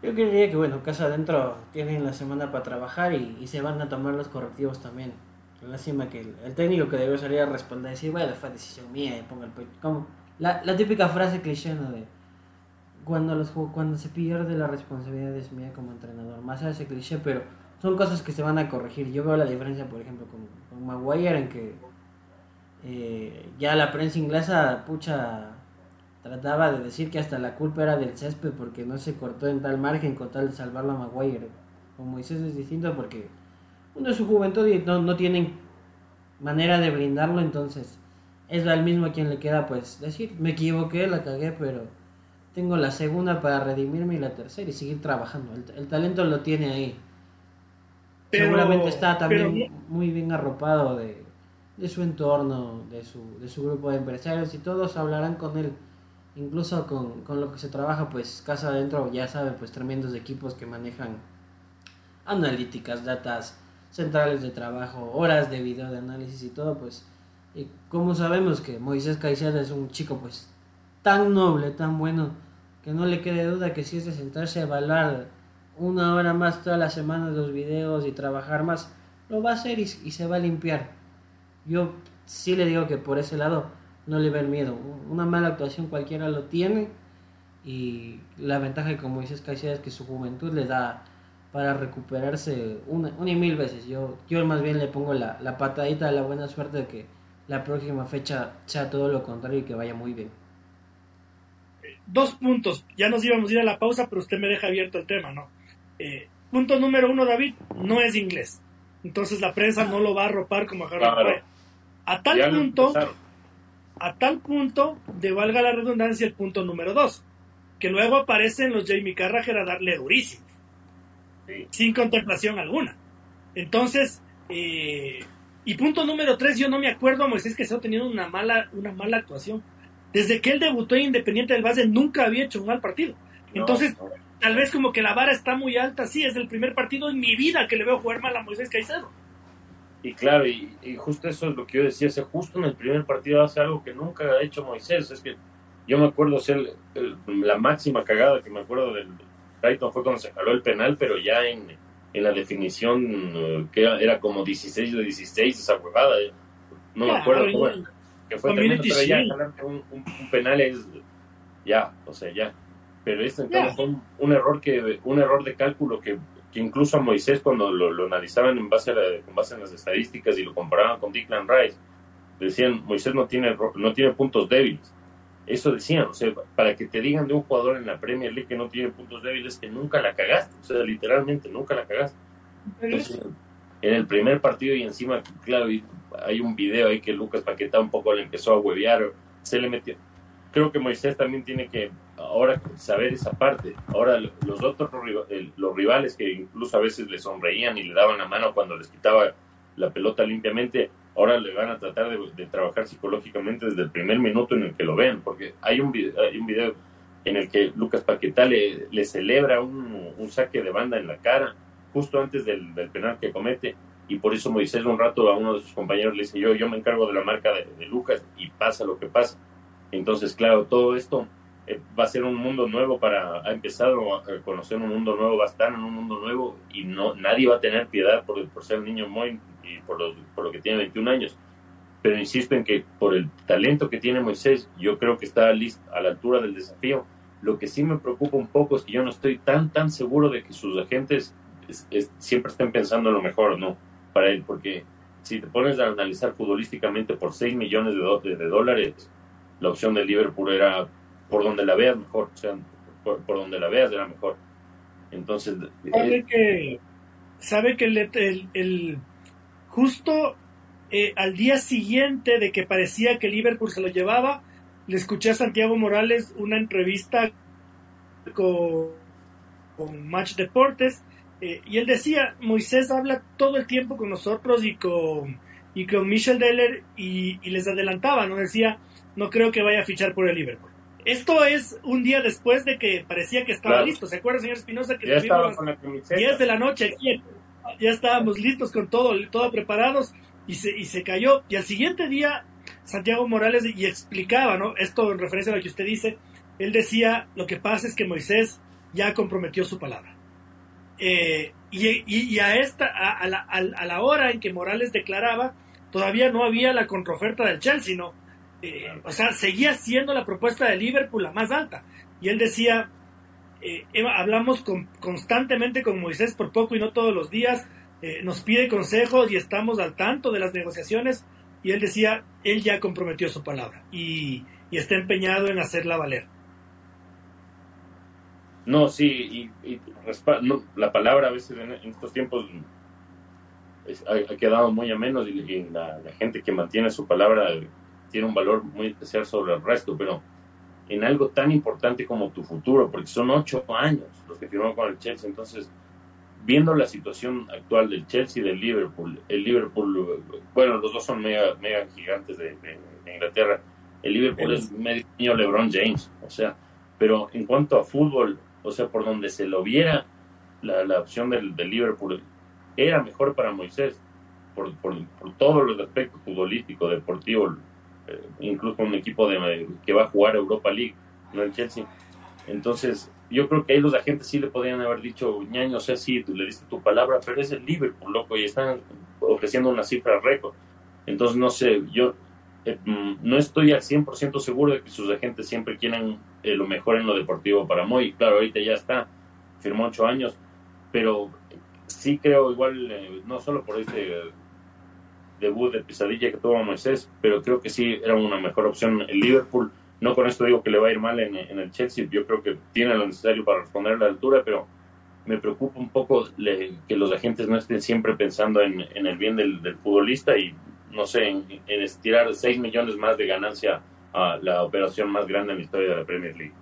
Speaker 3: Yo creería que, bueno, casa adentro tienen la semana para trabajar y, y se van a tomar los correctivos también. Lástima que el, el técnico que debió salir a responder y decir, bueno, fue decisión mía, y ponga el pecho. Como la, la típica frase cliché, ¿no? De cuando, los, cuando se pierde la responsabilidad es mía como entrenador. Más de ese cliché, pero son cosas que se van a corregir. Yo veo la diferencia, por ejemplo, con, con Maguire en que eh, ya la prensa inglesa, pucha, trataba de decir que hasta la culpa era del césped porque no se cortó en tal margen con tal de salvarlo a Maguire. Con Moisés es distinto porque uno es su juventud y no, no tienen manera de brindarlo, entonces es al mismo a quien le queda pues decir, me equivoqué, la cagué, pero tengo la segunda para redimirme y la tercera y seguir trabajando. El, el talento lo tiene ahí.
Speaker 1: Pero-
Speaker 3: Seguramente está también
Speaker 1: pero-
Speaker 3: muy bien arropado de, de su entorno, de su, de su grupo de empresarios y todos hablarán con él. Incluso con, con lo que se trabaja, pues casa adentro, ya sabe, pues tremendos equipos que manejan analíticas, datas centrales de trabajo, horas de video de análisis y todo, pues, y como sabemos que Moisés Caicedo es un chico, pues, tan noble, tan bueno, que no le quede duda que si es de sentarse a evaluar una hora más todas las semanas los videos y trabajar más, lo va a hacer y se va a limpiar. Yo sí le digo que por ese lado no le ver miedo. Una mala actuación cualquiera lo tiene y la ventaja que como dices Caicedo es que su juventud le da para recuperarse una, una y mil veces. Yo, yo más bien le pongo la, la patadita de la buena suerte de que la próxima fecha sea todo lo contrario y que vaya muy bien.
Speaker 1: dos puntos. Ya nos íbamos a ir a la pausa, pero usted me deja abierto el tema, ¿no? Eh, punto número uno, David, no es inglés. Entonces la prensa no lo va a arropar como a Harry
Speaker 2: Claro.
Speaker 1: Maguire. A tal
Speaker 2: Ya
Speaker 1: punto. A tal punto, de valga la redundancia, el punto número dos, que luego aparecen los Jamie Carragher a darle durísimo,
Speaker 2: Sí.
Speaker 1: sin contemplación alguna. Entonces, eh, y punto número tres, yo no me acuerdo a Moisés que estaba teniendo una mala, una mala actuación. Desde que él debutó en Independiente del Valle nunca había hecho un mal partido.
Speaker 2: No,
Speaker 1: Entonces,
Speaker 2: no.
Speaker 1: tal vez como que la vara está muy alta, sí, es el primer partido en mi vida que le veo jugar mal a Moisés Caicedo.
Speaker 2: Y claro, y, y justo eso es lo que yo decía, ese justo en el primer partido hace algo que nunca ha hecho Moisés. Es que yo me acuerdo ser el- el- la máxima cagada que me acuerdo del Brighton fue cuando se jaló el penal, pero ya en, en la definición eh, que era, era como 16 de 16 esa huevada. eh. No me acuerdo
Speaker 1: y-
Speaker 2: cómo era, que fue tremendo, pero ya jalarte un, un- un penal es ya, o sea, ya. Pero este en
Speaker 1: Ya.
Speaker 2: cambio fue un, un error que un error de cálculo que, que incluso a Moisés cuando lo, lo analizaban en base a la- con base en las estadísticas y lo comparaban con Declan Rice decían Moisés no tiene no tiene puntos débiles eso decían o sea para que te digan de un jugador en la Premier League que no tiene puntos débiles que nunca la cagaste o sea literalmente nunca la cagaste entonces, en el primer partido y encima, claro, hay un video ahí que Lucas Paquetá un poco le empezó a huevear, se le metió. Creo que Moisés también tiene que ahora saber esa parte. Ahora los otros los rivales que incluso a veces le sonreían y le daban la mano cuando les quitaba la pelota limpiamente, ahora le van a tratar de, trabajar psicológicamente desde el primer minuto en el que lo ven, porque hay un video, hay un video en el que Lucas Paquetá le, le celebra un, saque de banda en la cara justo antes del, del penal que comete y por eso Moisés un rato a uno de sus compañeros le dice yo, yo me encargo de la marca de, de Lucas y pasa lo que pasa. Entonces, claro, todo esto eh, va a ser un mundo nuevo para, ha empezado a conocer un mundo nuevo, va a estar en un mundo nuevo y no nadie va a tener piedad por, por ser niño muy y por, por lo que tiene 21 años. Pero insisto en que por el talento que tiene Moisés, yo creo que está listo a la altura del desafío. Lo que sí me preocupa un poco es que yo no estoy tan, tan seguro de que sus agentes es- es- siempre estén pensando en lo mejor, ¿no? Para él, porque si te pones a analizar futbolísticamente por 6 millones de, de- de dólares, la opción de Liverpool era por donde la veas mejor, o sea, por, por donde la veas era mejor. Entonces,
Speaker 1: sabe
Speaker 2: eh,
Speaker 1: que sabe que el, el- el- justo eh, al día siguiente de que parecía que Liverpool se lo llevaba le escuché a Santiago Morales una entrevista con, con Match Deportes eh, y él decía Moisés habla todo el tiempo con nosotros y con y con Michel Deller y, y les adelantaba no decía no creo que vaya a fichar por el Liverpool esto es un día después de que parecía que estaba
Speaker 2: Claro.
Speaker 1: listo ¿se acuerda señor Espinosa que
Speaker 2: ya
Speaker 1: tuvimos
Speaker 2: estaba
Speaker 1: las-
Speaker 2: con la camiseta.
Speaker 1: 10 de la noche aquí, ya estábamos listos con todo, todo preparados y se, y se cayó. Y al siguiente día, Santiago Morales y explicaba, ¿no? Esto en referencia a lo que usted dice, él decía, lo que pasa es que Moisés ya comprometió su palabra. Eh, y, y- y a, esta, a, a la, a- a la hora en que Morales declaraba, todavía no había la contraoferta del Chelsea, ¿no? Eh, o sea, seguía siendo la propuesta de Liverpool la más alta. Y él decía, eh, hablamos con- constantemente con Moisés por poco y no todos los días, eh, nos pide consejos y estamos al tanto de las negociaciones y él decía, él ya comprometió su palabra y, está empeñado en hacerla valer.
Speaker 2: No, sí, y, la palabra a veces en, estos tiempos ha, quedado muy a menos y, la gente que mantiene su palabra tiene un valor muy especial sobre el resto, pero en algo tan importante como tu futuro, porque son ocho años los que firmó con el Chelsea, entonces viendo la situación actual del Chelsea y del Liverpool, el Liverpool, bueno, los dos son mega, mega gigantes de, de- de Inglaterra, el Liverpool es medio niño LeBron James, o sea, pero en cuanto a fútbol, o sea, por donde se lo viera, la, la opción del, del Liverpool era mejor para Moisés, por, por, por todos los aspectos futbolístico, deportivo, eh, incluso un equipo de, que va a jugar Europa League, no el Chelsea. Entonces, yo creo que ahí los agentes sí le podrían haber dicho, ñaño, o sea, sí, tú le diste tu palabra, pero es el Liverpool, loco, y están ofreciendo una cifra récord. Entonces, no sé, yo eh, mm, no estoy al 100% seguro de que sus agentes siempre quieren eh, lo mejor en lo deportivo para Moy. Claro, ahorita ya está, firmó ocho años, pero sí creo igual, eh, no solo por este debut de pesadilla que tuvo Moisés, pero creo que sí era una mejor opción el Liverpool. No con esto digo que le va a ir mal en, en el Chelsea, yo creo que tiene lo necesario para responder a la altura, pero me preocupa un poco le- que los agentes no estén siempre pensando en, en el bien del, del futbolista y, no sé, en, en estirar 6 millones más de ganancia a la operación más grande en la historia de la Premier League.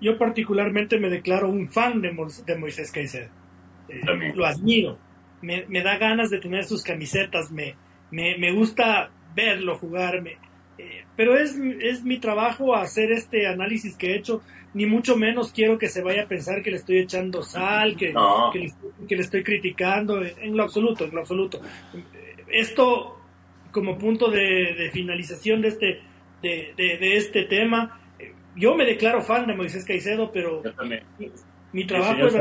Speaker 1: Yo particularmente me declaro un fan de, Mo- de Moisés Caicedo. Eh, lo admiro. Me, me da ganas de tener sus camisetas. Me, me, me gusta verlo jugar. me- eh, pero es, es mi trabajo hacer este análisis que he hecho. Ni mucho menos quiero que se vaya a pensar que le estoy echando sal, que,
Speaker 2: No.
Speaker 1: que, le, que le estoy criticando. En, lo absoluto, en lo absoluto. Esto como punto de, de finalización de este, de, de- de este tema. Yo me declaro fan de Moisés Caicedo, pero mi trabajo es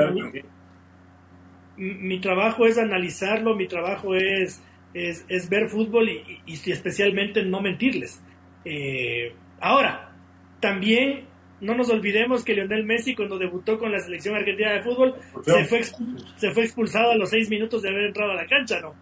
Speaker 1: mi trabajo es analizarlo, mi trabajo es, es, es ver fútbol y, y- y especialmente no mentirles. Eh, ahora, también no nos olvidemos que Lionel Messi cuando debutó con la selección argentina de fútbol se fue, se fue expulsado a los seis minutos de haber entrado a la cancha, ¿no?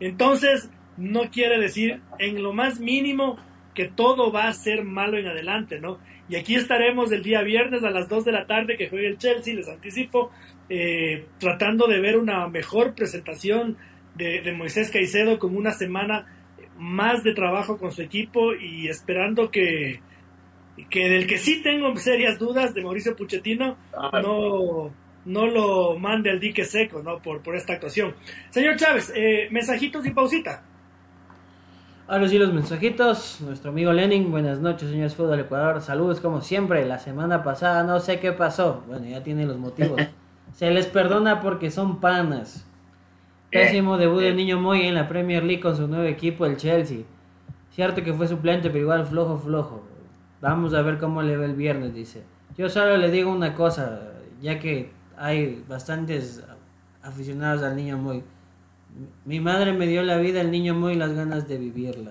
Speaker 1: Entonces, no quiere decir en lo más mínimo que todo va a ser malo en adelante, ¿no? Y aquí estaremos el día viernes a las 2 de la tarde que juegue el Chelsea, les anticipo, eh, tratando de ver una mejor presentación de, de Moisés Caicedo con una semana más de trabajo con su equipo y esperando que, que del que sí tengo serias dudas de Mauricio Puchetino,
Speaker 2: Ah,
Speaker 1: no, no lo mande al dique seco, ¿no? Por, por esta actuación. Señor Chávez, eh, mensajitos y pausita.
Speaker 3: Ahora sí los mensajitos. Nuestro amigo Lenin, buenas noches, señores Fútbol Ecuador. Saludos como siempre. La semana pasada no sé qué pasó. Bueno, ya tiene los motivos. Se les perdona porque son panas. Pésimo debut del niño Moy en la Premier League con su nuevo equipo, el Chelsea. Cierto que fue suplente, pero igual flojo, flojo. Vamos a ver cómo le va el viernes, dice. Yo solo le digo una cosa, ya que hay bastantes aficionados al niño Moy. Mi madre me dio la vida, el niño Moy, las ganas de vivirla.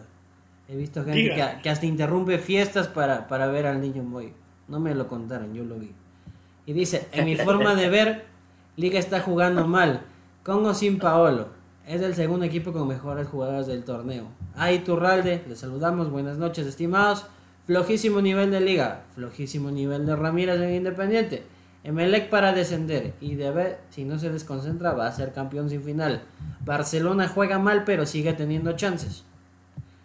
Speaker 3: He visto gente que, que hasta interrumpe fiestas para, para ver al niño Moy. No me lo contaron, yo lo vi. Y dice, en mi forma de ver, Liga está jugando mal. Con o sin Paolo. Es el segundo equipo con mejores jugadores del torneo. Ahí Turralde, les saludamos, buenas noches estimados. Flojísimo nivel de liga, flojísimo nivel de Ramírez en Independiente. Emelec para descender y de ver si no se desconcentra va a ser campeón sin final. Barcelona juega mal pero sigue teniendo chances.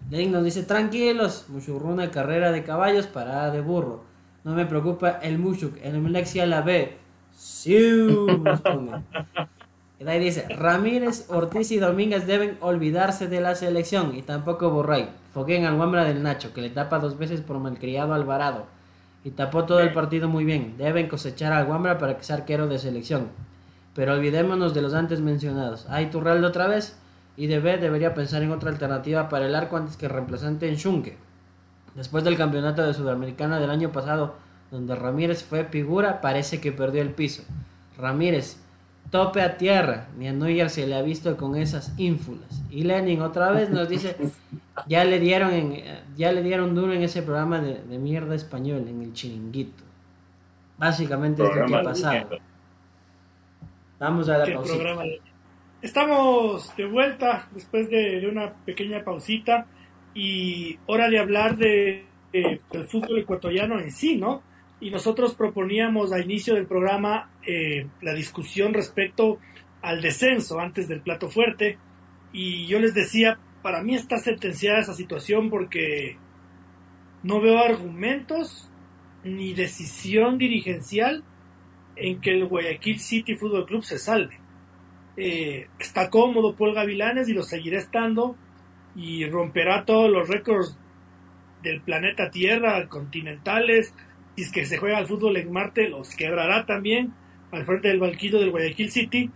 Speaker 3: Lenin nos dice tranquilos, Mushurruna carrera de caballos, parada de burro. No me preocupa el Mushuk, el Emelec sí a la B. Siu, nos. Y de ahí dice, Ramírez, Ortiz y Domínguez deben olvidarse de la selección y tampoco Borray. Fogueen al Wambra del Nacho, que le tapa dos veces por malcriado Alvarado. Y tapó todo el partido muy bien. Deben cosechar al Wambra para que sea arquero de selección. Pero olvidémonos de los antes mencionados. Hay Turraldo otra vez. Y DB debería pensar en otra alternativa para el arco antes que reemplazante en Schunke. Después del campeonato de Sudamericana del año pasado, donde Ramírez fue figura, parece que perdió el piso. Ramírez, tope a tierra. Ni a Neuer se le ha visto con esas ínfulas. Y Lenin otra vez nos dice, ya le dieron, en, eh, ya le dieron duro en ese programa de, de mierda español, en el chiringuito. Básicamente es lo que ha pasado. Vamos a la pausita.
Speaker 1: Estamos de vuelta después de, de una pequeña pausita y hora de hablar de, de- del fútbol ecuatoriano en sí, ¿no? Y nosotros proponíamos a inicio del programa eh, la discusión respecto al descenso antes del plato fuerte y yo les decía, para mí está sentenciada esa situación porque no veo argumentos ni decisión dirigencial en que el Guayaquil City Fútbol Club se salve. Eh, está cómodo Paul Gavilanes y lo seguirá estando y romperá todos los récords del planeta Tierra, continentales, y es que se juega al fútbol en Marte, los quebrará también al frente del banquillo del Guayaquil City,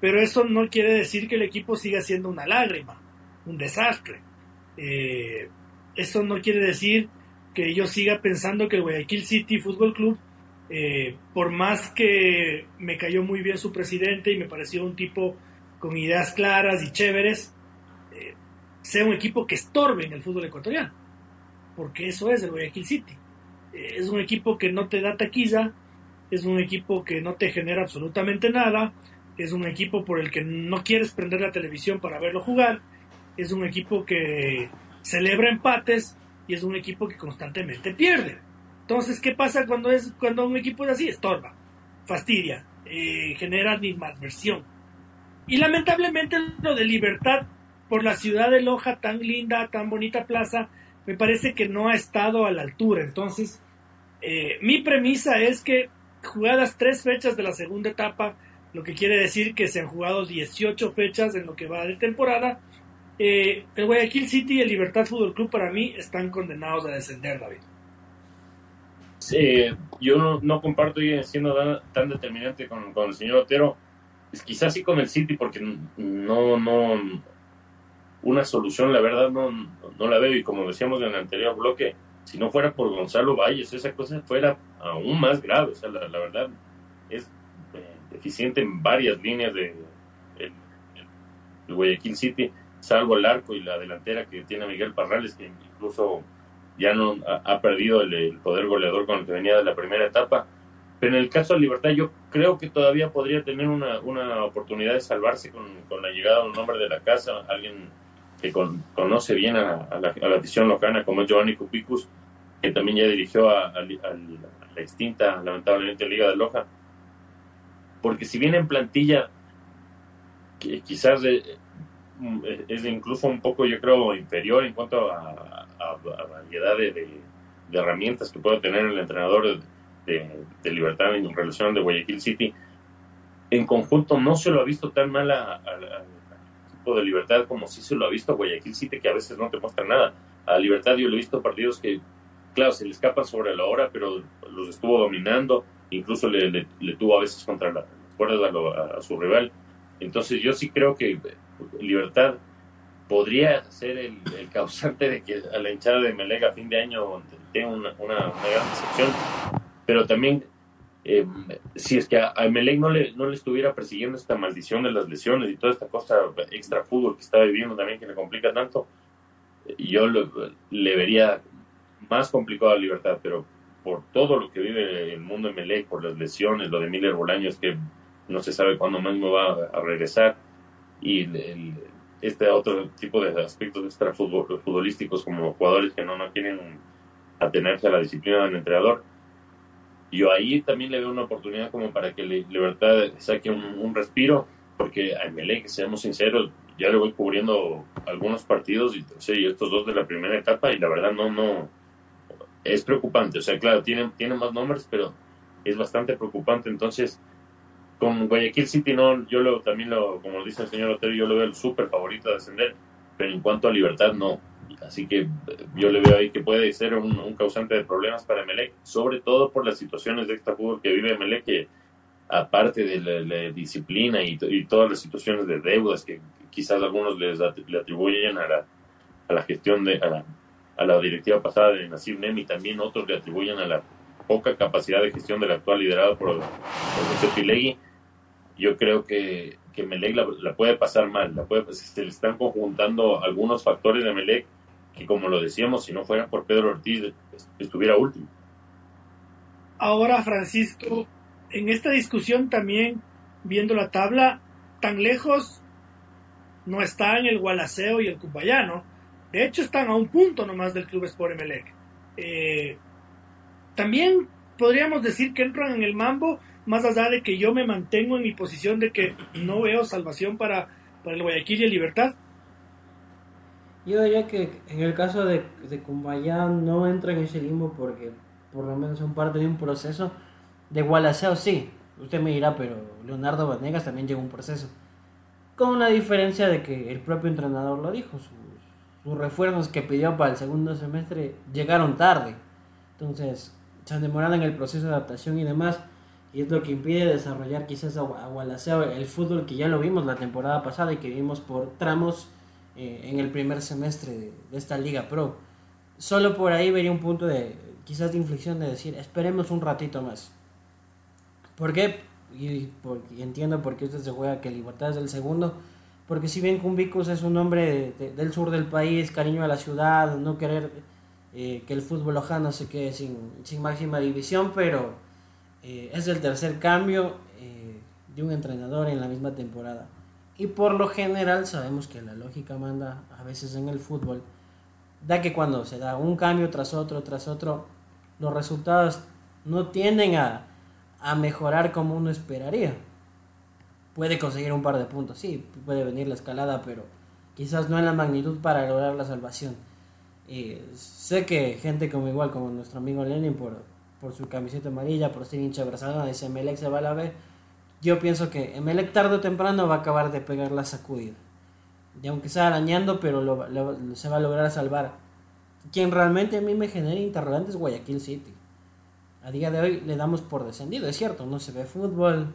Speaker 1: pero eso no quiere decir que el equipo siga siendo una lágrima, un desastre. Eh, eso no quiere decir que yo siga pensando que el Guayaquil City Fútbol Club eh, por más que me cayó muy bien su presidente y me pareció un tipo con ideas claras y chéveres, eh, sea un equipo que estorbe en el fútbol ecuatoriano, porque eso es el Guayaquil City. Es un equipo que no te da taquiza, es un equipo que no te genera absolutamente nada, es un equipo por el que no quieres prender la televisión para verlo jugar, es un equipo que celebra empates y es un equipo que constantemente pierde. Entonces, ¿qué pasa cuando es cuando un equipo es así? Estorba, fastidia, eh, genera animadversión. Y lamentablemente lo de Libertad por la ciudad de Loja, tan linda, tan bonita plaza, me parece que no ha estado a la altura. Entonces, eh, mi premisa es que jugadas tres fechas de la segunda etapa, lo que quiere decir que se han jugado 18 fechas en lo que va de temporada, eh, el Guayaquil City y el Libertad Fútbol Club para mí están condenados a descender, David.
Speaker 2: Sí, yo no, comparto y siendo tan, tan determinante con, con, el señor Otero, pues quizás sí con el City, porque no, no, una solución, la verdad, no, no la veo. Y como decíamos en el anterior bloque, si no fuera por Gonzalo Valles, esa cosa fuera aún más grave. O sea, la, la verdad es eh, deficiente en varias líneas de el, el Guayaquil City, salvo el arco y la delantera que tiene Miguel Parrales, que incluso ya no ha, perdido el, el, poder goleador con el que venía de la primera etapa. Pero en el caso de Libertad, yo creo que todavía podría tener una, una oportunidad de salvarse con, con, la llegada de un hombre de la casa, alguien que con, conoce bien a, a, la, a, la, afición locana, como es Giovanni Cupicus, que también ya dirigió a, a, la extinta, lamentablemente, Liga de Loja. Porque si bien en plantilla, quizás es incluso un poco, yo creo, inferior en cuanto a, variedad de, herramientas que puede tener el entrenador de, Libertad en relación de Guayaquil City. En conjunto no se lo ha visto tan mal al de Libertad como sí se lo ha visto Guayaquil City, que a veces no te muestra nada. A Libertad yo lo he visto partidos que, claro, se le escapan sobre la hora, pero los estuvo dominando, incluso le, le, le tuvo a veces contra las cuerdas a, a su rival. Entonces yo sí creo que Libertad podría ser el, el, causante de que a la hinchada de Melega a fin de año tenga una, una, una gran decepción. Pero también, eh, si es que a, a Melec no le, no le estuviera persiguiendo esta maldición de las lesiones y toda esta cosa extra fútbol que está viviendo también que le complica tanto, yo lo, le vería más complicado a Libertad, pero por todo lo que vive el mundo de Melec, por las lesiones, lo de Miller Bolaños que no se sabe cuándo mismo va a, regresar, y este otro tipo de aspectos extra futbolísticos como jugadores que no, no quieren atenerse a la disciplina del entrenador. Yo ahí también le veo una oportunidad como para que Libertad saque un, un respiro, porque a Emelec, seamos sinceros, ya le voy cubriendo algunos partidos y, estos dos de la primera etapa y la verdad no, no, es preocupante. O sea, claro, tiene, tiene más nombres, pero es bastante preocupante. Entonces, con Guayaquil City no, yo lo, también lo, como dice el señor Otero, yo lo veo el súper favorito a descender, pero en cuanto a libertad no. Así que yo le veo ahí que puede ser un, causante de problemas para Emelec, sobre todo por las situaciones de extra fútbol que vive Emelec, que aparte de la, disciplina y, todas las situaciones de deudas que quizás algunos les le atribuyen a la, a la gestión de, a la, a la directiva pasada de Nasir Nemi, también otros le atribuyen a la poca capacidad de gestión del actual liderado por, por José Pilegui, yo creo que, que Melec la, la, puede pasar mal, la puede, se le están conjuntando algunos factores de Melec que como lo decíamos, si no fuera por Pedro Ortiz, estuviera último.
Speaker 1: Ahora, Francisco, en esta discusión también, viendo la tabla, tan lejos no están el Gualaceo y el Cumbayano. De hecho, están a un punto nomás del Club Sport Emelec. Eh, también podríamos decir que entran en el mambo, más allá de que yo me mantengo en mi posición de que no veo salvación para, para el Guayaquil y el Libertad.
Speaker 3: Yo diría que en el caso de, de Cumbayán no entra en ese limbo porque por lo menos son parte de un proceso. De Gualaceo sí, usted me dirá, pero Leonardo Vanegas también llegó a un proceso. Con la diferencia de que el propio entrenador lo dijo, sus, sus refuerzos que pidió para el segundo semestre llegaron tarde. Entonces, se han demorado en el proceso de adaptación y demás. Y es lo que impide desarrollar quizás a Gualaceo el fútbol que ya lo vimos la temporada pasada y que vimos por tramos eh, en el primer semestre de, esta Liga Pro. Solo por ahí vería un punto de quizás de inflexión de decir, esperemos un ratito más. ¿Por qué? Y, por, y entiendo por qué usted se juega que Libertad es el segundo. Porque si bien Cumbicus es un hombre de, de, del sur del país, cariño a la ciudad, no querer eh, que el fútbol lojano se quede sin, sin máxima división, pero eh, es el tercer cambio eh, de un entrenador en la misma temporada. Y por lo general sabemos que la lógica manda a veces en el fútbol, da que cuando se da un cambio tras otro, tras otro, los resultados no tienden a, a mejorar como uno esperaría. Puede conseguir un par de puntos, sí, puede venir la escalada, pero quizás no en la magnitud para lograr la salvación. Sé que gente como igual, como nuestro amigo Lenin, por, por su camiseta amarilla, por ser hincha de dice Melec se va a la B. Yo pienso que Melec tarde o temprano va a acabar de pegar la sacudida. Y aunque sea arañando, pero se va a lograr salvar. Quien realmente a mí me genera interrogantes es Guayaquil City. A día de hoy le damos por descendido, es cierto, no se ve fútbol.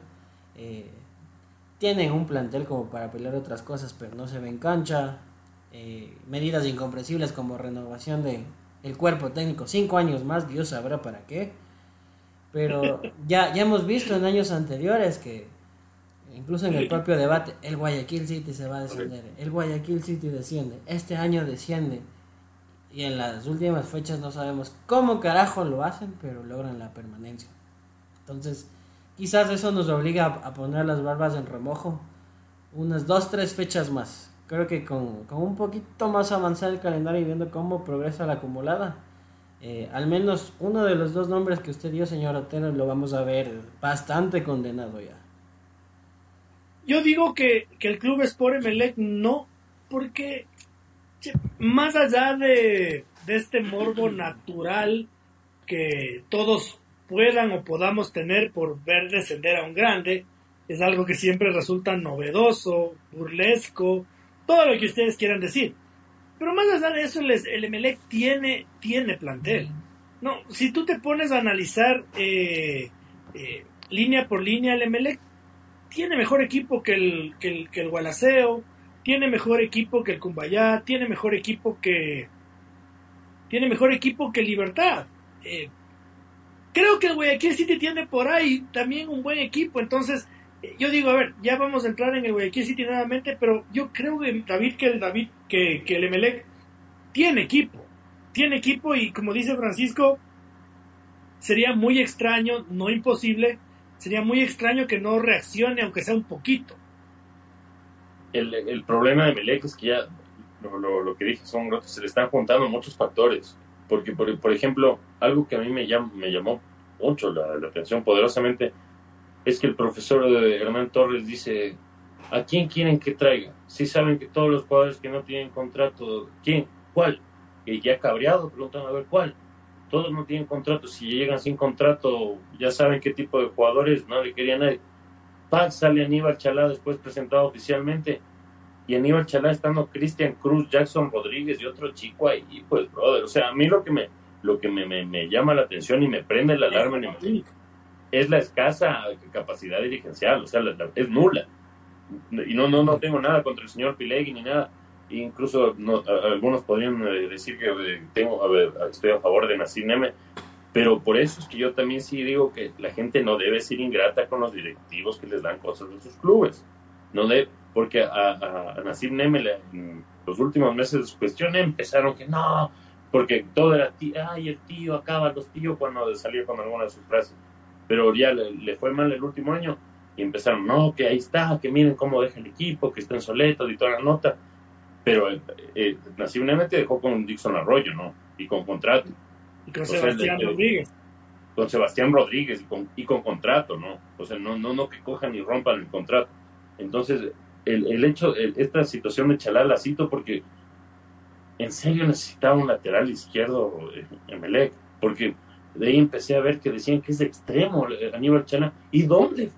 Speaker 3: Eh, tienen un plantel como para pelear otras cosas, pero no se ve en cancha. Eh, medidas incomprensibles como renovación de el cuerpo técnico, cinco años más, Dios sabrá para qué. Pero ya, ya hemos visto en años anteriores que, incluso en el propio debate, el Guayaquil City se va a descender, el Guayaquil City desciende, este año desciende. Y en las últimas fechas no sabemos cómo carajo lo hacen, pero logran la permanencia. Entonces, quizás eso nos obliga a poner las barbas en remojo unas dos, tres fechas más creo que con, un poquito más avanzado el calendario y viendo cómo progresa la acumulada, eh, al menos uno de los dos nombres que usted dio, señor Otero, lo vamos a ver bastante condenado ya.
Speaker 1: Yo digo que, el club Sport Emelec no, porque más allá de, de este morbo natural que todos puedan o podamos tener por ver descender a un grande, es algo que siempre resulta novedoso, burlesco, todo lo que ustedes quieran decir. Pero más allá de eso, el, el Emelec tiene, tiene plantel. No, si tú te pones a analizar eh, eh, línea por línea, el Emelec tiene mejor equipo que el, que el, que el Gualaceo, tiene mejor equipo que el Cumbayá, tiene mejor equipo que. Tiene mejor equipo que Libertad. Eh, creo que el Guayaquil City tiene por ahí también un buen equipo, entonces yo digo, a ver, ya vamos a entrar en el Guayaquil City nuevamente, pero yo creo que David, que el David, que, que el Emelec tiene equipo, tiene equipo y como dice Francisco, sería muy extraño, no imposible, sería muy extraño que no reaccione aunque sea un poquito.
Speaker 2: El, el problema de Emelec es que ya, lo, lo, que dije son se le están juntando muchos factores, porque por, por ejemplo, algo que a mí me, me llamó mucho la atención poderosamente, es que el profesor Hernán Torres dice, ¿a quién quieren que traiga? Si saben que todos los jugadores que no tienen contrato, ¿quién? ¿Cuál? Y ya cabreado, preguntan a ver cuál. Todos no tienen contrato, si llegan sin contrato, ya saben qué tipo de jugadores, no le quería nadie. Paz sale Aníbal Chalá después presentado oficialmente. Y Aníbal Chalá estando Cristian Cruz, Jackson Rodríguez y otro chico ahí, pues, brother. O sea, a mí lo que me, lo que me, me, llama la atención y me prende la alarma en el es la escasa capacidad dirigencial, o sea, es nula. Y no, no, no tengo nada contra el señor Pilegui ni nada. Incluso algunos podrían eh, decir que eh, tengo, estoy a favor de Nassim Neme, pero por eso es que yo también sí digo que la gente no debe ser ingrata con los directivos que les dan cosas de sus clubes. No de, porque a, a, Neme en los últimos meses de su cuestión empezaron que no, porque todo era, ay, el tío acaba los tíos cuando salía con alguna de sus frases pero ya le, fue mal el último año y empezaron, no, que ahí está, que miren cómo deja el equipo, que está en Soleto y toda la nota. Pero eh, eh dejó con Dixon Arroyo, ¿no? Y con contrato.
Speaker 1: Y con Sebastián Rodríguez.
Speaker 2: Con Sebastián Rodríguez y con, y con contrato, ¿no? O sea, no, no, no que cojan y rompan el contrato. Entonces, el, el hecho, esta situación de Chalá la cito porque en serio necesitaba un lateral izquierdo en eh, Melec, porque de ahí empecé a ver que decían que es extremo eh, Aníbal Chalá. ¿Y dónde?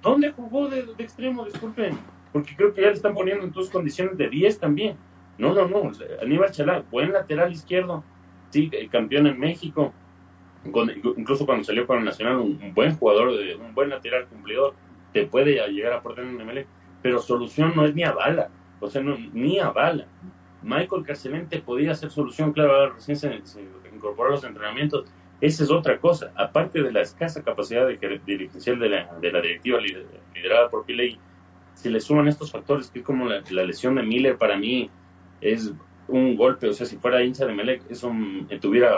Speaker 2: ¿Dónde jugó de, extremo? Disculpen. Porque creo que ya le están poniendo en tus condiciones de 10 también. No, no, no. Aníbal Chalá, buen lateral izquierdo. Sí, eh, campeón en México. incluso cuando salió para el Nacional, un, buen jugador, un buen lateral cumplidor. Te puede llegar a aportar en ML. Pero solución no es ni a bala. O sea, no, ni a bala. Michael Carcelente podía ser solución, claro, recién se, se incorporó a los entrenamientos esa es otra cosa. Aparte de la escasa capacidad de, dirigencial de la, de la directiva liderada por Piley, si le suman estos factores, que es como la, lesión de Miller para mí es un golpe, o sea, si fuera hincha de Melec, eso estuviera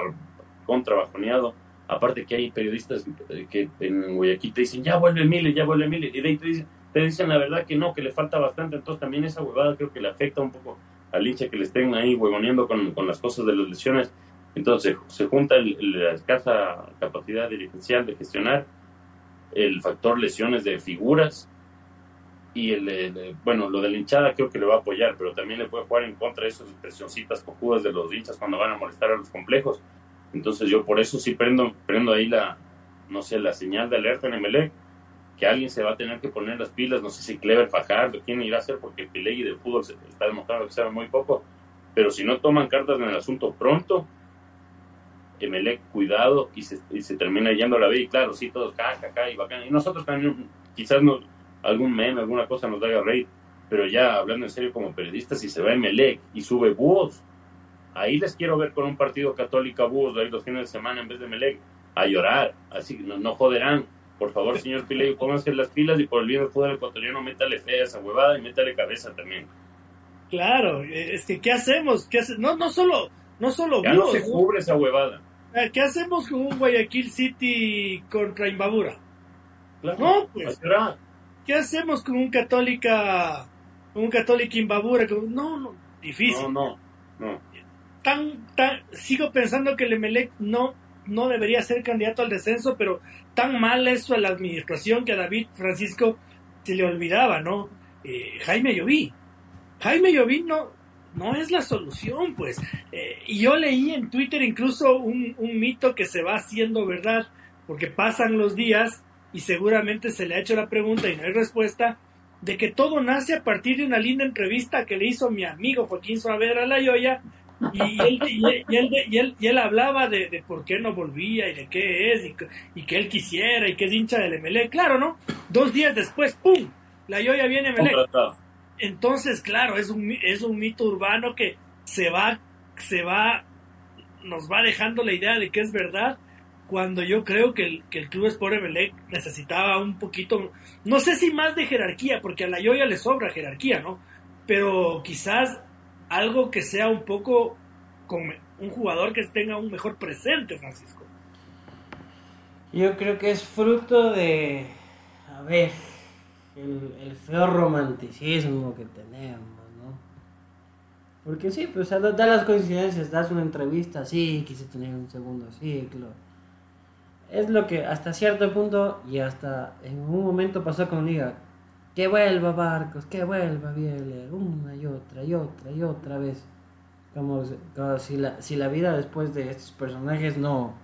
Speaker 2: contrabajoneado. Aparte que hay periodistas que en Guayaquil te dicen, ya vuelve Miller, ya vuelve Miller, y de ahí te dicen, te dicen la verdad que no, que le falta bastante, entonces también esa huevada creo que le afecta un poco al hincha que le estén ahí huevoneando con las cosas de las lesiones entonces se junta la escasa capacidad dirigencial de gestionar el factor lesiones de figuras y el, el- bueno, lo de la hinchada creo que le va a apoyar, pero también le puede jugar en contra de esas presioncitas cojudas de los hinchas cuando van a molestar a los complejos. Entonces yo por eso sí prendo, prendo ahí la, no sé, la señal de alerta en Emelec, que alguien se va a tener que poner las pilas, no sé si Clever Fajardo, quién irá a hacer, porque Pilegui de fútbol se- está demostrando que sabe muy poco, pero si no toman cartas en el asunto pronto, Emelec, cuidado, y se, y se termina yendo a la B, y claro, sí, todos, ja, ja, y bacán, y nosotros también, quizás no, algún meme, alguna cosa nos haga reír, pero ya hablando en serio como periodista, si se va Emelec y sube Búhos, ahí les quiero ver con un partido católico Búhos ahí los fines de semana en vez de Emelec, a llorar, así no, no joderán. Por favor, señor Pilegui, pónganse las pilas y por el bien del fútbol ecuatoriano, métale fe a esa huevada y métale cabeza también.
Speaker 1: Claro, es que ¿qué hacemos? ¿Qué hace- No, no solo, no solo
Speaker 2: Ya no se
Speaker 1: ¿no?
Speaker 2: cubre esa huevada.
Speaker 1: ¿Qué hacemos con un Guayaquil City contra Imbabura?
Speaker 2: Claro,
Speaker 1: No, pues.
Speaker 2: a llorar.
Speaker 1: ¿Qué hacemos con un Católica, con un Católica Imbabura? No, no, difícil.
Speaker 2: No, no, no.
Speaker 1: Tan, tan, sigo pensando que el Emelec no, no debería ser candidato al descenso, pero tan mal eso a la administración que a David Francisco se le olvidaba, ¿no? Eh, Jaime Lloví. Jaime Lloví no, no es la solución, pues. Eh, y yo leí en Twitter incluso un, un mito que se va haciendo verdad, porque pasan los días y seguramente se le ha hecho la pregunta y no hay respuesta, de que todo nace a partir de una linda entrevista que le hizo mi amigo Joaquín Saavedra La Yoya, y él, y él, y él, y él- y él hablaba de, por qué no volvía y de qué es, y, que- él quisiera, y que es hincha del MLE. Claro, ¿no? Dos días después, ¡pum! La Yoya viene MLE. Entonces, claro, es un, es un mito urbano que se va, se va, nos va dejando la idea de que es verdad, cuando yo creo que el, que el Club Sport Emelec necesitaba un poquito, no sé si más de jerarquía, porque a la Yoya le sobra jerarquía, ¿no? Pero quizás algo que sea un poco con un jugador que tenga un mejor presente, Francisco.
Speaker 3: Yo creo que es fruto de, a ver, el, el feo romanticismo que tenemos, ¿no? Porque sí, pues da, da las coincidencias, das una entrevista, sí, quise tener un segundo ciclo. Es lo que hasta cierto punto y hasta en un momento pasó con Liga. Que vuelva Barcos, que vuelva Bieler, una y otra y otra y otra vez. Como, si- como si, la, si la vida después de estos personajes no,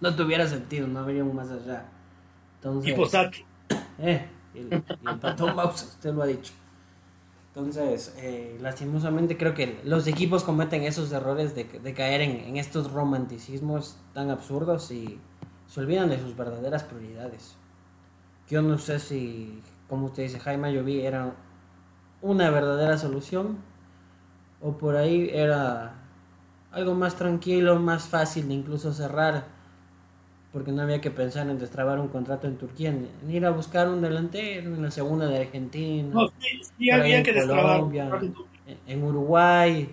Speaker 3: no tuviera sentido, no habría un más allá. Entonces,
Speaker 1: Y Posati.
Speaker 3: eh, el, el patrón Bausa, usted lo ha dicho. Entonces, eh, lastimosamente creo que los equipos cometen esos errores de, de caer en, en estos romanticismos tan absurdos y se olvidan de sus verdaderas prioridades. Yo no sé si, como usted dice, Jaime Lloví era una verdadera solución o por ahí era algo más tranquilo, más fácil de incluso cerrar porque no había que pensar en destrabar un contrato en Turquía, en, ir a buscar un delantero en la segunda de Argentina,
Speaker 1: No, sí, sí había
Speaker 3: en
Speaker 1: que destrabar.
Speaker 3: Colombia, en, Uruguay,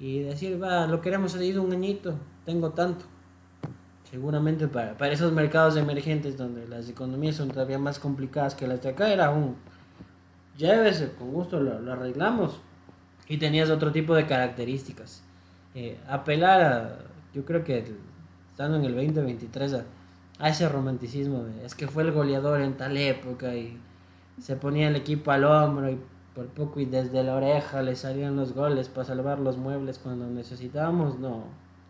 Speaker 3: y decir, va, lo queremos cedido un añito, tengo tanto. Seguramente para, para esos mercados emergentes donde las economías son todavía más complicadas que las de acá, era un, llévese, con gusto lo, lo arreglamos. Y tenías otro tipo de características. Eh, apelar a, yo creo que el- estando en el 2023, a, a ese romanticismo de, es que fue el goleador en tal época y se ponía el equipo al hombro y por poco y desde la oreja le salían los goles para salvar los muebles cuando necesitábamos, no,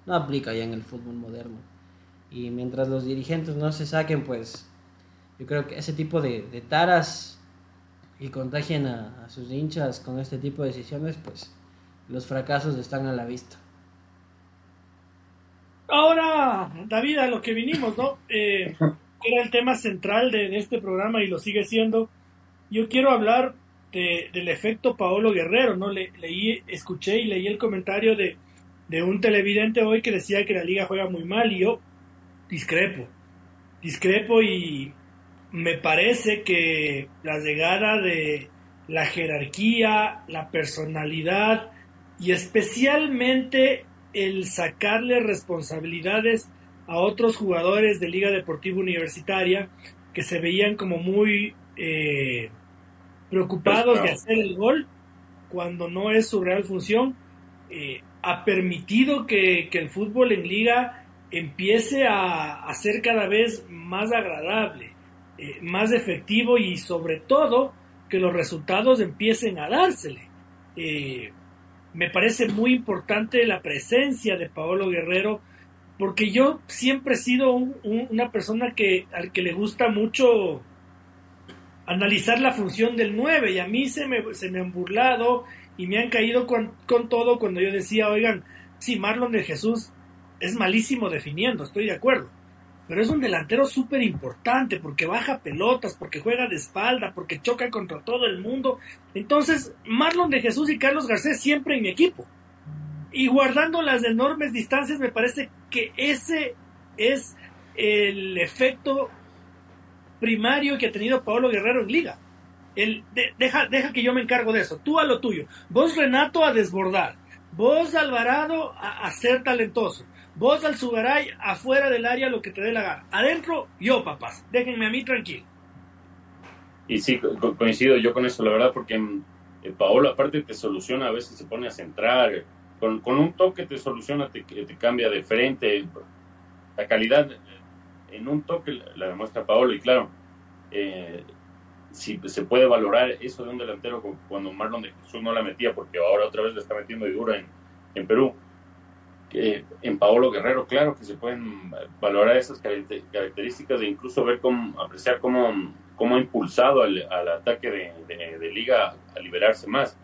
Speaker 3: no aplica ya en el fútbol moderno. Y mientras los dirigentes no se saquen, pues yo creo que ese tipo de, taras y contagien a, a sus hinchas con este tipo de decisiones, pues los fracasos están a la vista.
Speaker 1: Ahora, David, a lo que vinimos, ¿no? Eh, era el tema central de, este programa y lo sigue siendo. Yo quiero hablar de- del efecto Paolo Guerrero, ¿no? Le- leí, escuché y leí el comentario de un televidente hoy que decía que la liga juega muy mal y yo discrepo. Discrepo y me parece que la llegada de la jerarquía, la personalidad y especialmente el sacarle responsabilidades a otros jugadores de Liga Deportiva Universitaria que se veían como muy eh, preocupados de hacer el gol cuando no es su real función, eh, ha permitido que, que el fútbol en liga empiece a, a ser cada vez más agradable. Eh, eh, más efectivo y sobre todo que los resultados empiecen a dársele. Me parece muy importante la presencia de Paolo Guerrero porque yo siempre he sido una persona que al que le gusta mucho analizar la función del 9 y a mí se me, se me han burlado y me han caído con, con todo cuando yo decía, oigan, si Marlon de Jesús es malísimo definiendo, estoy de acuerdo pero es un delantero súper importante porque baja pelotas, porque juega de espalda, porque choca contra todo el mundo. Entonces, Marlon de Jesús y Carlos Garcés siempre en mi equipo. Y guardando las enormes distancias, me parece que ese es el efecto primario que ha tenido Pablo Guerrero en liga. El, deja, deja que yo me encargo de eso. Tú a lo tuyo. Vos, Renato, a desbordar. Vos, Alvarado, a, a ser talentoso. Vos al Sugaray afuera del área lo que te dé la gana. Adentro, yo, papás. Déjenme a mí tranquilo.
Speaker 2: Y sí, coincido yo con eso, la verdad, porque mm, eh, Paolo aparte te soluciona, a veces se pone a centrar. Con, con un toque te soluciona, te, te cambia de frente. La calidad eh, en un toque la demuestra Paolo. Y claro, eh, si se puede valorar eso de un delantero cuando Marlon de Jesús no la metía, porque ahora otra vez le está metiendo de dura en, en Perú en Paolo Guerrero, claro que se pueden valorar esas características e incluso ver cómo, apreciar cómo, cómo ha impulsado al, ataque de, Liga a liberarse más.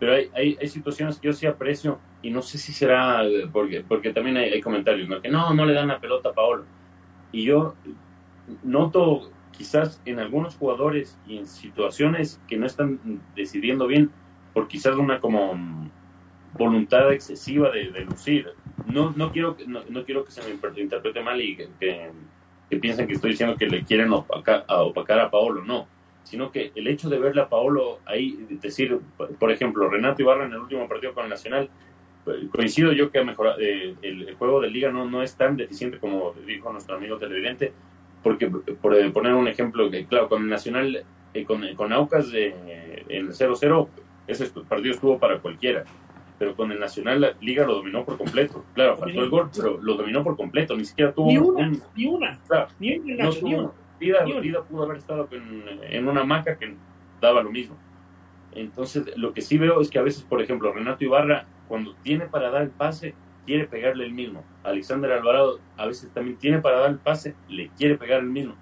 Speaker 2: Pero hay, hay, situaciones que yo sí aprecio y no sé si será porque, porque también hay, comentarios, ¿no? que no, no le dan la pelota a Paolo. Y yo noto quizás en algunos jugadores y en situaciones que no están decidiendo bien, por quizás una como voluntad excesiva de, lucir. No, no, quiero, no, no, quiero que se me interprete mal y que, piensen que estoy diciendo que le quieren opacar a, opacar a Paolo, no. Sino que el hecho de verle a Paolo ahí, decir, por ejemplo, Renato Ibarra en el último partido con el Nacional, coincido yo que ha mejorado, eh, el, juego de liga no, no es tan deficiente como dijo nuestro amigo televidente, porque por poner un ejemplo, que claro, con el Nacional, eh, con, con Aucas en el 0-0, ese partido estuvo para cualquiera pero con el Nacional la liga lo dominó por completo. Claro, faltó el gol, pero lo dominó por completo, ni siquiera tuvo
Speaker 1: ni una, ni una, ni una,
Speaker 2: no Vida, pudo haber estado en, una maca que daba lo mismo. Entonces, lo que sí veo es que a veces, por ejemplo, Renato Ibarra, cuando tiene para dar el pase, quiere pegarle el mismo. Alexander Alvarado a veces también tiene para dar el pase, le quiere pegar el mismo.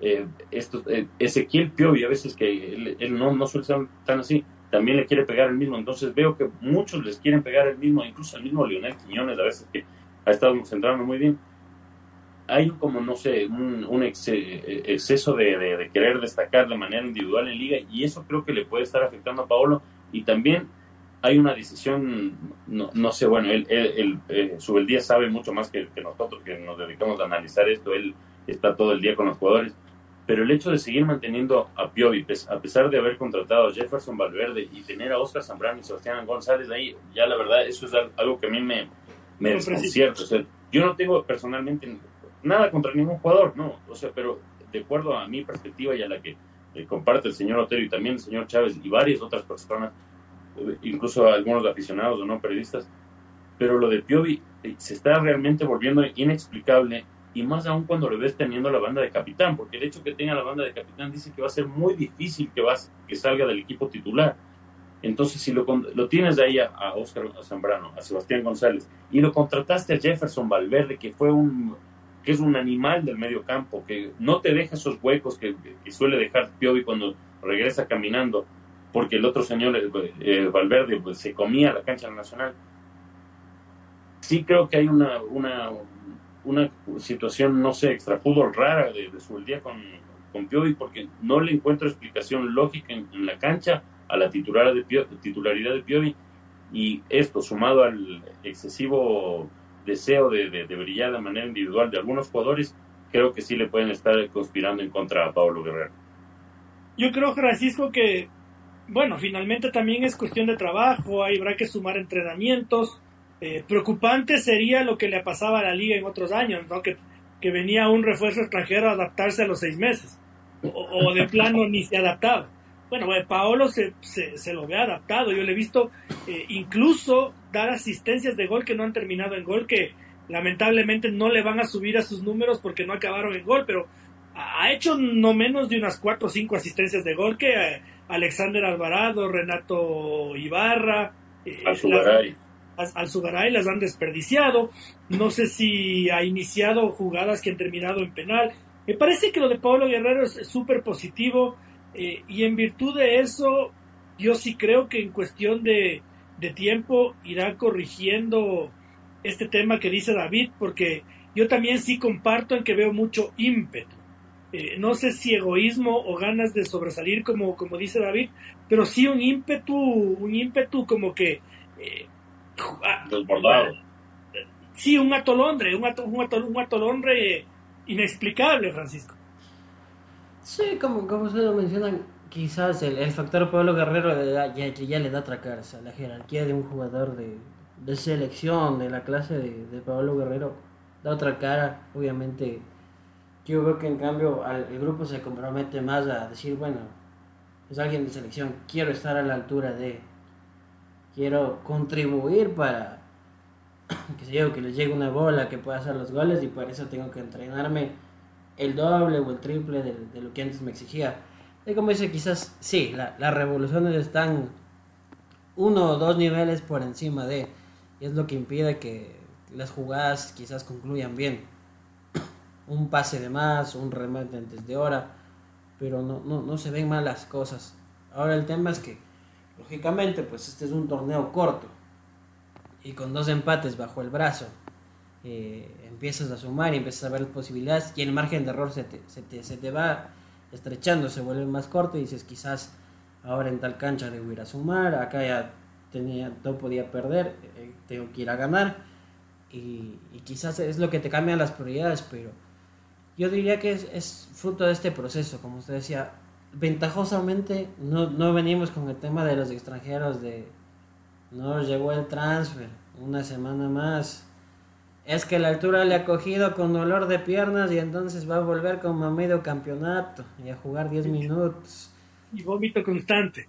Speaker 2: Eh, esto, eh, Ezequiel Piovi, a veces que él, él no, no suele ser tan así, también le quiere pegar el mismo. Entonces veo que muchos les quieren pegar el mismo, incluso el mismo Lionel Quiñones, a veces que ha estado centrando muy bien. Hay como, no sé, un, exceso de, querer destacar de manera individual en liga y eso creo que le puede estar afectando a Paolo. Y también hay una decisión, no, no sé, bueno, él, él, eh, Subeldía sabe mucho más que, que nosotros que nos dedicamos a analizar esto. Él está todo el día con los jugadores pero el hecho de seguir manteniendo a Piovi, a pesar de haber contratado a Jefferson Valverde y tener a Oscar Zambrano y Sebastián González ahí, ya la verdad, eso es algo que a mí me, me desconcierta. O sea, yo no tengo personalmente nada contra ningún jugador, no, o sea, pero de acuerdo a mi perspectiva y a la que eh, comparte el señor Otero y también el señor Chávez y varias otras personas, eh, incluso algunos aficionados o no periodistas, pero lo de Piovi eh, se está realmente volviendo inexplicable y más aún cuando le ves teniendo la banda de capitán, porque el hecho que tenga la banda de capitán dice que va a ser muy difícil que, vas, que salga del equipo titular. Entonces, si lo, lo tienes de ahí a, Oscar Zambrano, a Sebastián González, y lo contrataste a Jefferson Valverde, que fue un que es un animal del medio campo, que no te deja esos huecos que, suele dejar Piovi cuando regresa caminando, porque el otro señor, eh, eh, Valverde, pues, se comía la cancha nacional. Sí creo que hay una, una una situación, no sé, extrafútbol rara de, su día con, con Piovi, porque no le encuentro explicación lógica en, la cancha a la titularidad de, titularidad de Piovi, y esto sumado al excesivo deseo de, de, brillar de manera individual de algunos jugadores, creo que sí le pueden estar conspirando en contra a Pablo Guerrero.
Speaker 1: Yo creo, Francisco, que, bueno, finalmente también es cuestión de trabajo, habrá que sumar entrenamientos, eh, preocupante sería lo que le pasaba a la liga en otros años, ¿no? que, que venía un refuerzo extranjero a adaptarse a los seis meses, o, de plano ni se adaptaba. Bueno, Paolo se, se, lo ve adaptado, yo le he visto eh, incluso dar asistencias de gol que no han terminado en gol, que lamentablemente no le van a subir a sus números porque no acabaron en gol, pero ha hecho no menos de unas cuatro o cinco asistencias de gol que eh, Alexander Alvarado, Renato Ibarra, eh. Al Sugaray las han desperdiciado. No sé si ha iniciado jugadas que han terminado en penal. Me parece que lo de Pablo Guerrero es súper positivo eh, y en virtud de eso yo sí creo que en cuestión de, de tiempo irá corrigiendo este tema que dice David porque yo también sí comparto en que veo mucho ímpetu. Eh, no sé si egoísmo o ganas de sobresalir como, como dice David, pero sí un ímpetu, un ímpetu como que eh,
Speaker 2: Desbordado.
Speaker 1: Sí, un atolondre, un, ato- un, atol- un atolondre inexplicable, Francisco.
Speaker 3: Sí, como, como ustedes lo mencionan, quizás el, el factor Pablo Guerrero le da- ya, ya le da otra cara, la jerarquía de un jugador de, de selección, de la clase de, de Pablo Guerrero, da otra cara, obviamente. Yo veo que en cambio al- el grupo se compromete más a decir, bueno, es alguien de selección, quiero estar a la altura de, quiero contribuir para, que que les llegue una bola, que pueda hacer los goles y por eso tengo que entrenarme el doble o el triple de, lo que antes me exigía. Y como dice, quizás sí, la- las revoluciones están uno o dos niveles por encima de, y es lo que impide que las jugadas quizás concluyan bien. Un pase de más, un remate antes de hora, pero no, no, no se ven mal las cosas. Ahora el tema es que, lógicamente, pues este es un torneo corto. Y con dos empates bajo el brazo eh, empiezas a sumar y empiezas a ver posibilidades y el margen de error se te, se te, se te va estrechando, se vuelve más corto y dices quizás ahora en tal cancha debo ir a sumar, acá ya tenía, no podía perder, eh, tengo que ir a ganar. Y, quizás es lo que te cambian las prioridades, pero yo diría que es, es fruto de este proceso, como usted decía, ventajosamente no, no venimos con el tema de los extranjeros de no llegó el transfer, una semana más. Es que la altura le ha cogido con dolor de piernas y entonces va a volver como a medio campeonato y a jugar 10 minutos.
Speaker 1: Y vómito constante.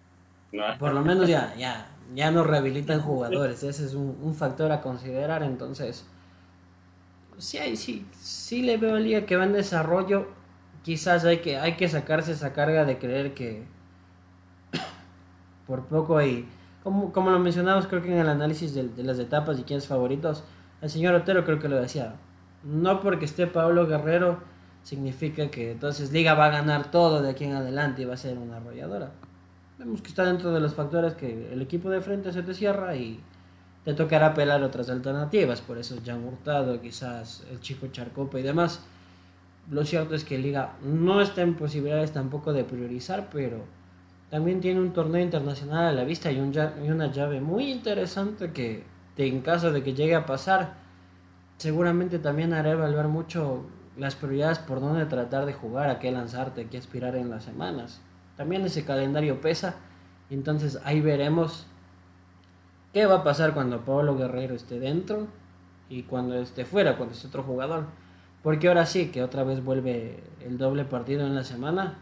Speaker 3: Por lo menos ya, ya, ya no rehabilitan jugadores. Ese es un, un factor a considerar. Entonces, sí, sí, sí le veo a Liga que va en desarrollo. Quizás hay que, hay que sacarse esa carga de creer que por poco hay, como, como lo mencionamos creo que en el análisis de, de las etapas y quiénes favoritos, el señor Otero creo que lo decía. No porque esté Pablo Guerrero significa que entonces Liga va a ganar todo de aquí en adelante y va a ser una arrolladora. Vemos que está dentro de los factores que el equipo de frente se te cierra y te tocará pelar otras alternativas. Por eso Jan Hurtado, quizás el chico Charcopa y demás. Lo cierto es que Liga no está en posibilidades tampoco de priorizar, pero también tiene un torneo internacional a la vista y, una llave muy interesante que en caso de que llegue a pasar, seguramente también hará evaluar mucho las prioridades por dónde tratar de jugar, a qué lanzarte, a qué aspirar en las semanas. También ese calendario pesa, entonces ahí veremos qué va a pasar cuando Pablo Guerrero esté dentro y cuando esté fuera, cuando esté otro jugador. Porque ahora sí, que otra vez vuelve el doble partido en la semana,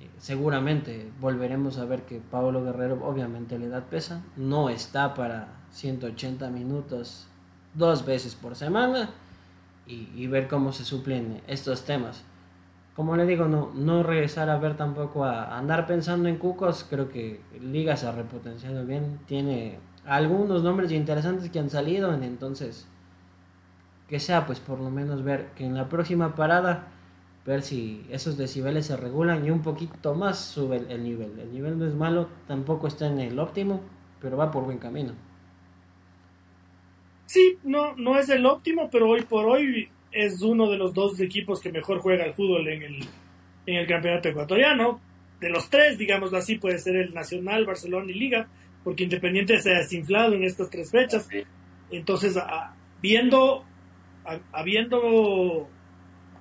Speaker 3: eh, seguramente volveremos a ver que Pablo Guerrero, obviamente la edad pesa, no está para 180 minutos dos veces por semana y, ver cómo se suplen estos temas. Como le digo, no, no regresar a ver tampoco a andar pensando en cucos, creo que Liga se ha repotenciado bien, tiene algunos nombres interesantes que han salido, entonces que sea pues por lo menos ver que en la próxima parada ver si esos decibeles se regulan y un poquito más sube el, el nivel. El nivel no es malo, tampoco está en el óptimo, pero va por buen camino.
Speaker 1: Sí, no, no es el óptimo, pero hoy por hoy es uno de los dos equipos que mejor juega el fútbol en el, en el campeonato ecuatoriano. De los tres, digámoslo así, puede ser el Nacional, Barcelona y Liga, porque Independiente se ha desinflado en estas tres fechas. Entonces, a- viendo, habiendo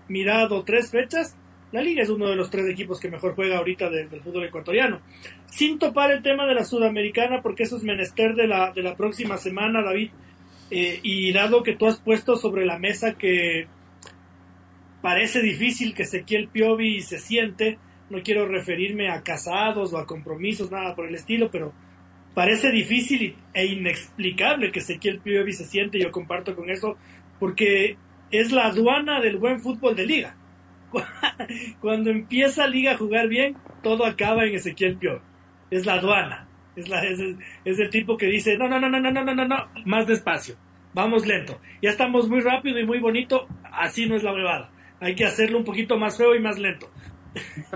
Speaker 1: mirado tres fechas, la Liga es uno de los tres equipos que mejor juega ahorita de- del fútbol ecuatoriano. Sin topar el tema de la Sudamericana, porque eso es menester de la, de la próxima semana, David. Eh, y dado que tú has puesto sobre la mesa que parece difícil que Ezequiel Piovi se siente, no quiero referirme a casados o a compromisos, nada por el estilo, pero parece difícil e inexplicable que Ezequiel Piovi se siente, yo comparto con eso, porque es la aduana del buen fútbol de liga. cuando empieza Liga a jugar bien, todo acaba en Ezequiel Piovi. Es la aduana. Es, la, es, el, es el tipo que dice, no, no, no, no, no, no, no, no, más despacio. Vamos lento. Ya estamos muy rápido y muy bonito. Así no es la huevada. Hay que hacerlo un poquito más feo y más lento.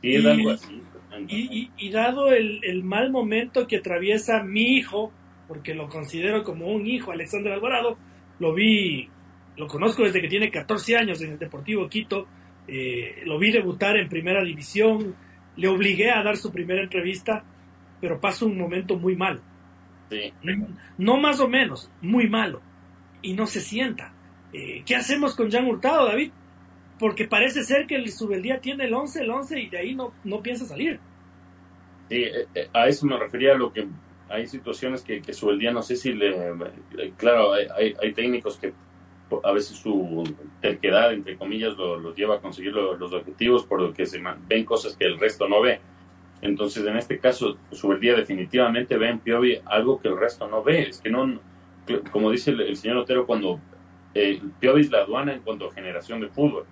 Speaker 2: Sí, es
Speaker 1: Y-
Speaker 2: algo así.
Speaker 1: Y, y- y dado el, el mal momento que atraviesa mi hijo, porque lo considero como un hijo, Alexander Alvarado, lo vi, lo conozco desde que tiene 14 años en el Deportivo Quito, eh, lo vi debutar en primera división, le obligué a dar su primera entrevista, pero pasa un momento muy malo.
Speaker 2: Sí.
Speaker 1: No más o menos, muy malo. Y no se sienta. Eh, ¿Qué hacemos con Jan Hurtado, David? Porque parece ser que el Subeldía tiene el 11, el 11 y de ahí no, no piensa salir.
Speaker 2: Sí, eh, a eso me refería a lo que hay situaciones que, que Subeldía no sé si le eh, claro hay, hay, técnicos que a veces su terquedad entre comillas lo- los lleva a conseguir lo- los objetivos por lo que se ven cosas que el resto no ve. Entonces en este caso Subeldía definitivamente ve en Piovi algo que el resto no ve. Es que no como dice el, el señor Otero cuando eh, Piovi es la aduana en cuanto a generación de fútbol.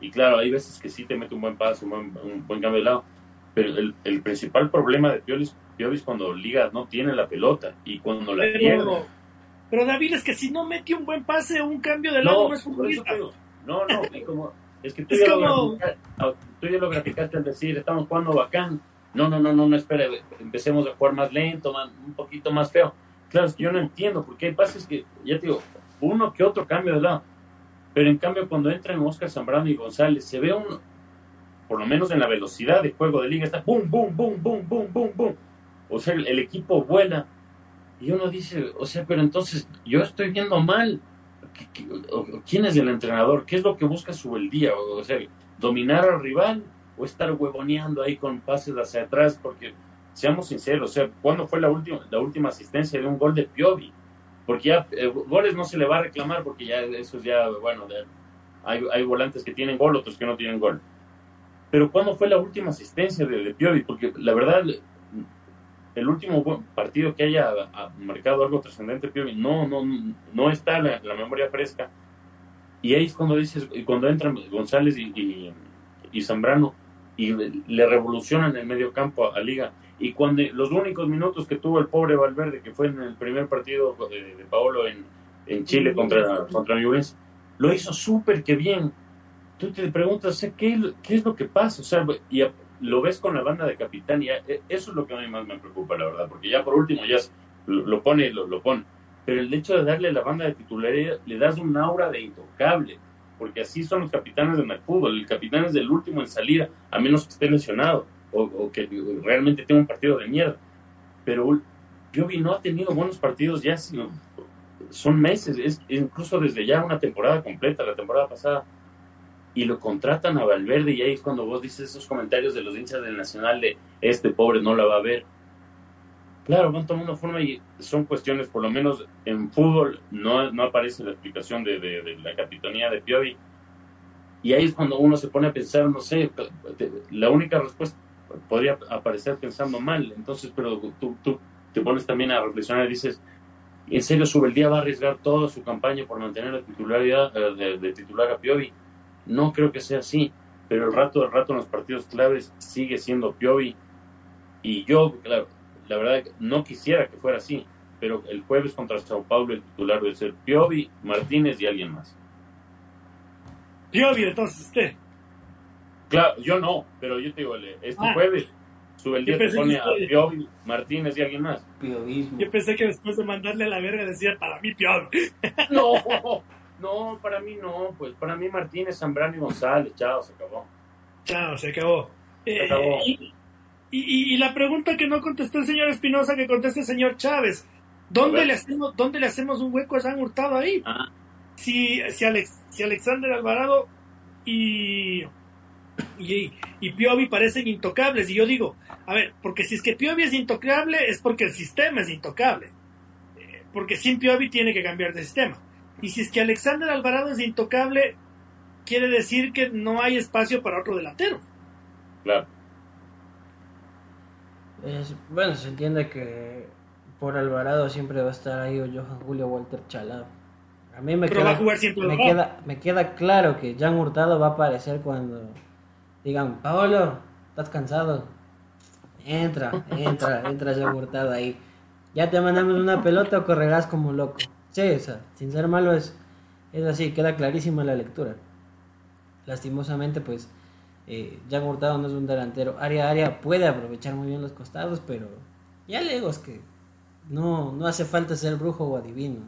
Speaker 2: Y claro hay veces que sí te mete un buen paso un buen, un buen cambio de lado pero el, el principal problema de Piovi es cuando Liga no tiene la pelota y cuando la pierde.
Speaker 1: Pero, pero David, es que si no mete un buen pase o un cambio de lado, no, es
Speaker 2: por eso
Speaker 1: futbolista.
Speaker 2: no, no, y como- es que tú,
Speaker 1: Es
Speaker 2: ya
Speaker 1: como-
Speaker 2: lo ah, tú ya lo graficaste al decir, estamos jugando bacán. No, no, no, no, no, espera, empecemos a jugar más lento, más- un poquito más feo. Claro, es que yo no entiendo, porque hay pases que, ya te digo, uno que otro cambio de lado. Pero en cambio, cuando entran Oscar Zambrano y González, se ve un, por lo menos en la velocidad de juego de liga, está boom, boom, boom, boom, boom, boom, boom. O sea, el, equipo vuela. Y uno dice, o sea, pero entonces yo estoy viendo mal. ¿Qué- qué- o- o ¿Quién es el entrenador? ¿Qué es lo que busca su el? O, sea, dominar al rival o estar huevoneando ahí con pases hacia atrás, porque seamos sinceros, o sea, ¿cuándo fue la última, la última asistencia de un gol de Piovi? Porque ya eh, goles no se le va a reclamar, porque ya eso es ya, bueno, hay, hay volantes que tienen gol, otros que no tienen gol. Pero ¿cuándo fue la última asistencia de, de Piovi? Porque la verdad, el último partido que haya ah, marcado algo trascendente Piovi, no, no, no está la, la memoria fresca. Y ahí es cuando dices, cuando entran González y, y, Zambrano y le, revolucionan el medio campo a, a Liga. Y cuando los únicos minutos que tuvo el pobre Valverde, que fue en el primer partido de, de Paolo en, Chile contra, contra Ñublense, lo hizo súper que bien. Tú te preguntas, ¿eh, ¿qué, ¿qué es lo que pasa? O sea, y lo ves con la banda de capitán y e- eso es lo que a mí más me preocupa, la verdad, porque ya por último ya lo, pone y lo, lo pone. Pero el hecho de darle la banda de titularidad, le das un aura de intocable, porque así son los capitanes del fútbol. El capitán es el último en salir, a menos que esté lesionado o, que realmente tenga un partido de mierda. Pero Piovi no ha tenido buenos partidos ya, son meses, es incluso desde ya una temporada completa, la temporada pasada, y lo contratan a Valverde y ahí es cuando vos dices esos comentarios de los hinchas del Nacional de este pobre no la va a ver. Claro, van tomando forma y son cuestiones, por lo menos en fútbol no, no aparece la explicación de, de- la capitanía de Piovi. Y ahí es cuando uno se pone a pensar, no sé, la única respuesta podría aparecer pensando mal. Entonces, pero tú, tú te pones también a reflexionar y dices, ¿en serio Subeldía va a arriesgar toda su campaña por mantener la titularidad eh, de, de titular a Piovi? No creo que sea así, pero el rato del rato en los partidos claves sigue siendo Piovi. Y yo, claro, la verdad no quisiera que fuera así, pero el jueves contra Sao Paulo el titular debe ser Piovi, Martínez y alguien más.
Speaker 1: Piovi, entonces usted.
Speaker 2: Claro, yo no, pero yo te digo, este
Speaker 1: Ah.
Speaker 2: jueves sube el día
Speaker 1: Yo
Speaker 2: te pone a Piovi, Martínez y alguien más.
Speaker 3: Piovismo.
Speaker 1: Yo pensé que después de mandarle a la verga decía para mí Piovi.
Speaker 2: No, no, para mí no, pues para mí Martínez, Zambrano y González, chao, se acabó.
Speaker 1: Chao, se acabó. Eh,
Speaker 2: acabó.
Speaker 1: y, y- y la pregunta que no contestó el señor Espinosa, que conteste el señor Chávez. ¿Dónde le, hacemos, ¿Dónde le hacemos un hueco a Jean Hurtado ahí?
Speaker 2: Ah.
Speaker 1: Si, si, Alex, si Alexander Alvarado y, y, y Piovi parecen intocables, y yo digo, a ver, porque si es que Piovi es intocable, es porque el sistema es intocable. Eh, Porque sin Piovi tiene que cambiar de sistema. Y si es que Alexander Alvarado es intocable, quiere decir que no hay espacio para otro delantero.
Speaker 2: Claro,
Speaker 3: Es- bueno, se entiende que por Alvarado siempre va a estar ahí o Johan Julio Walter Chalado. A mí me
Speaker 1: Pero
Speaker 3: queda,
Speaker 1: va a jugar siempre
Speaker 3: me queda, me queda claro que Jan Hurtado va a aparecer cuando digan, Paolo, ¿estás cansado? Entra, entra, entra Jan Hurtado ahí. Ya te mandamos una pelota o correrás como loco. Sí, o sea, sin ser malo es, es así, queda clarísima la lectura. Lastimosamente, pues, eh, Jan Hurtado no es un delantero. Área área puede aprovechar muy bien los costados, pero ya le es que no, no hace falta ser brujo o adivino.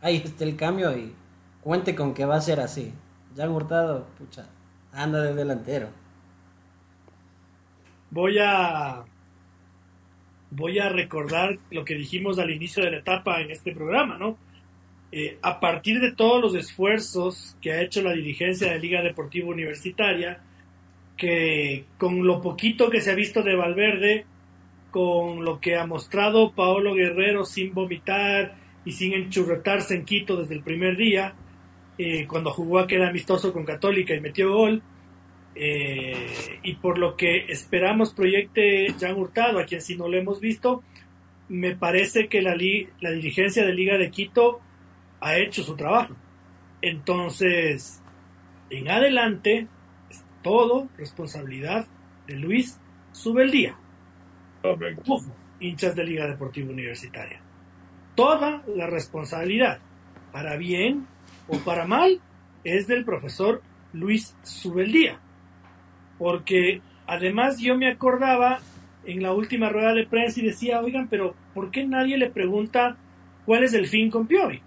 Speaker 3: Ahí está el cambio y cuente con que va a ser así. Jan Hurtado, pucha, anda de delantero.
Speaker 1: Voy a voy a recordar lo que dijimos al inicio de la etapa en este programa, ¿no? Eh, a partir de todos los esfuerzos que ha hecho la dirigencia de Liga Deportiva Universitaria, que con lo poquito que se ha visto de Valverde, con lo que ha mostrado Paolo Guerrero sin vomitar y sin enchurretarse en Quito desde el primer día, eh, cuando jugó aquel amistoso con Católica y metió gol, eh, y por lo que esperamos proyecte Jan Hurtado, a quien si no lo hemos visto, me parece que la, dirigencia de Liga de Quito ha hecho su trabajo. Entonces, en adelante, es todo responsabilidad de Luis. Ojo, hinchas de Liga Deportiva Universitaria. Toda la responsabilidad, para bien o para mal, es del profesor Luis Subeldía. Porque además yo me acordaba en la última rueda de prensa y decía, oigan, pero ¿por qué nadie le pregunta cuál es el fin con Piovi?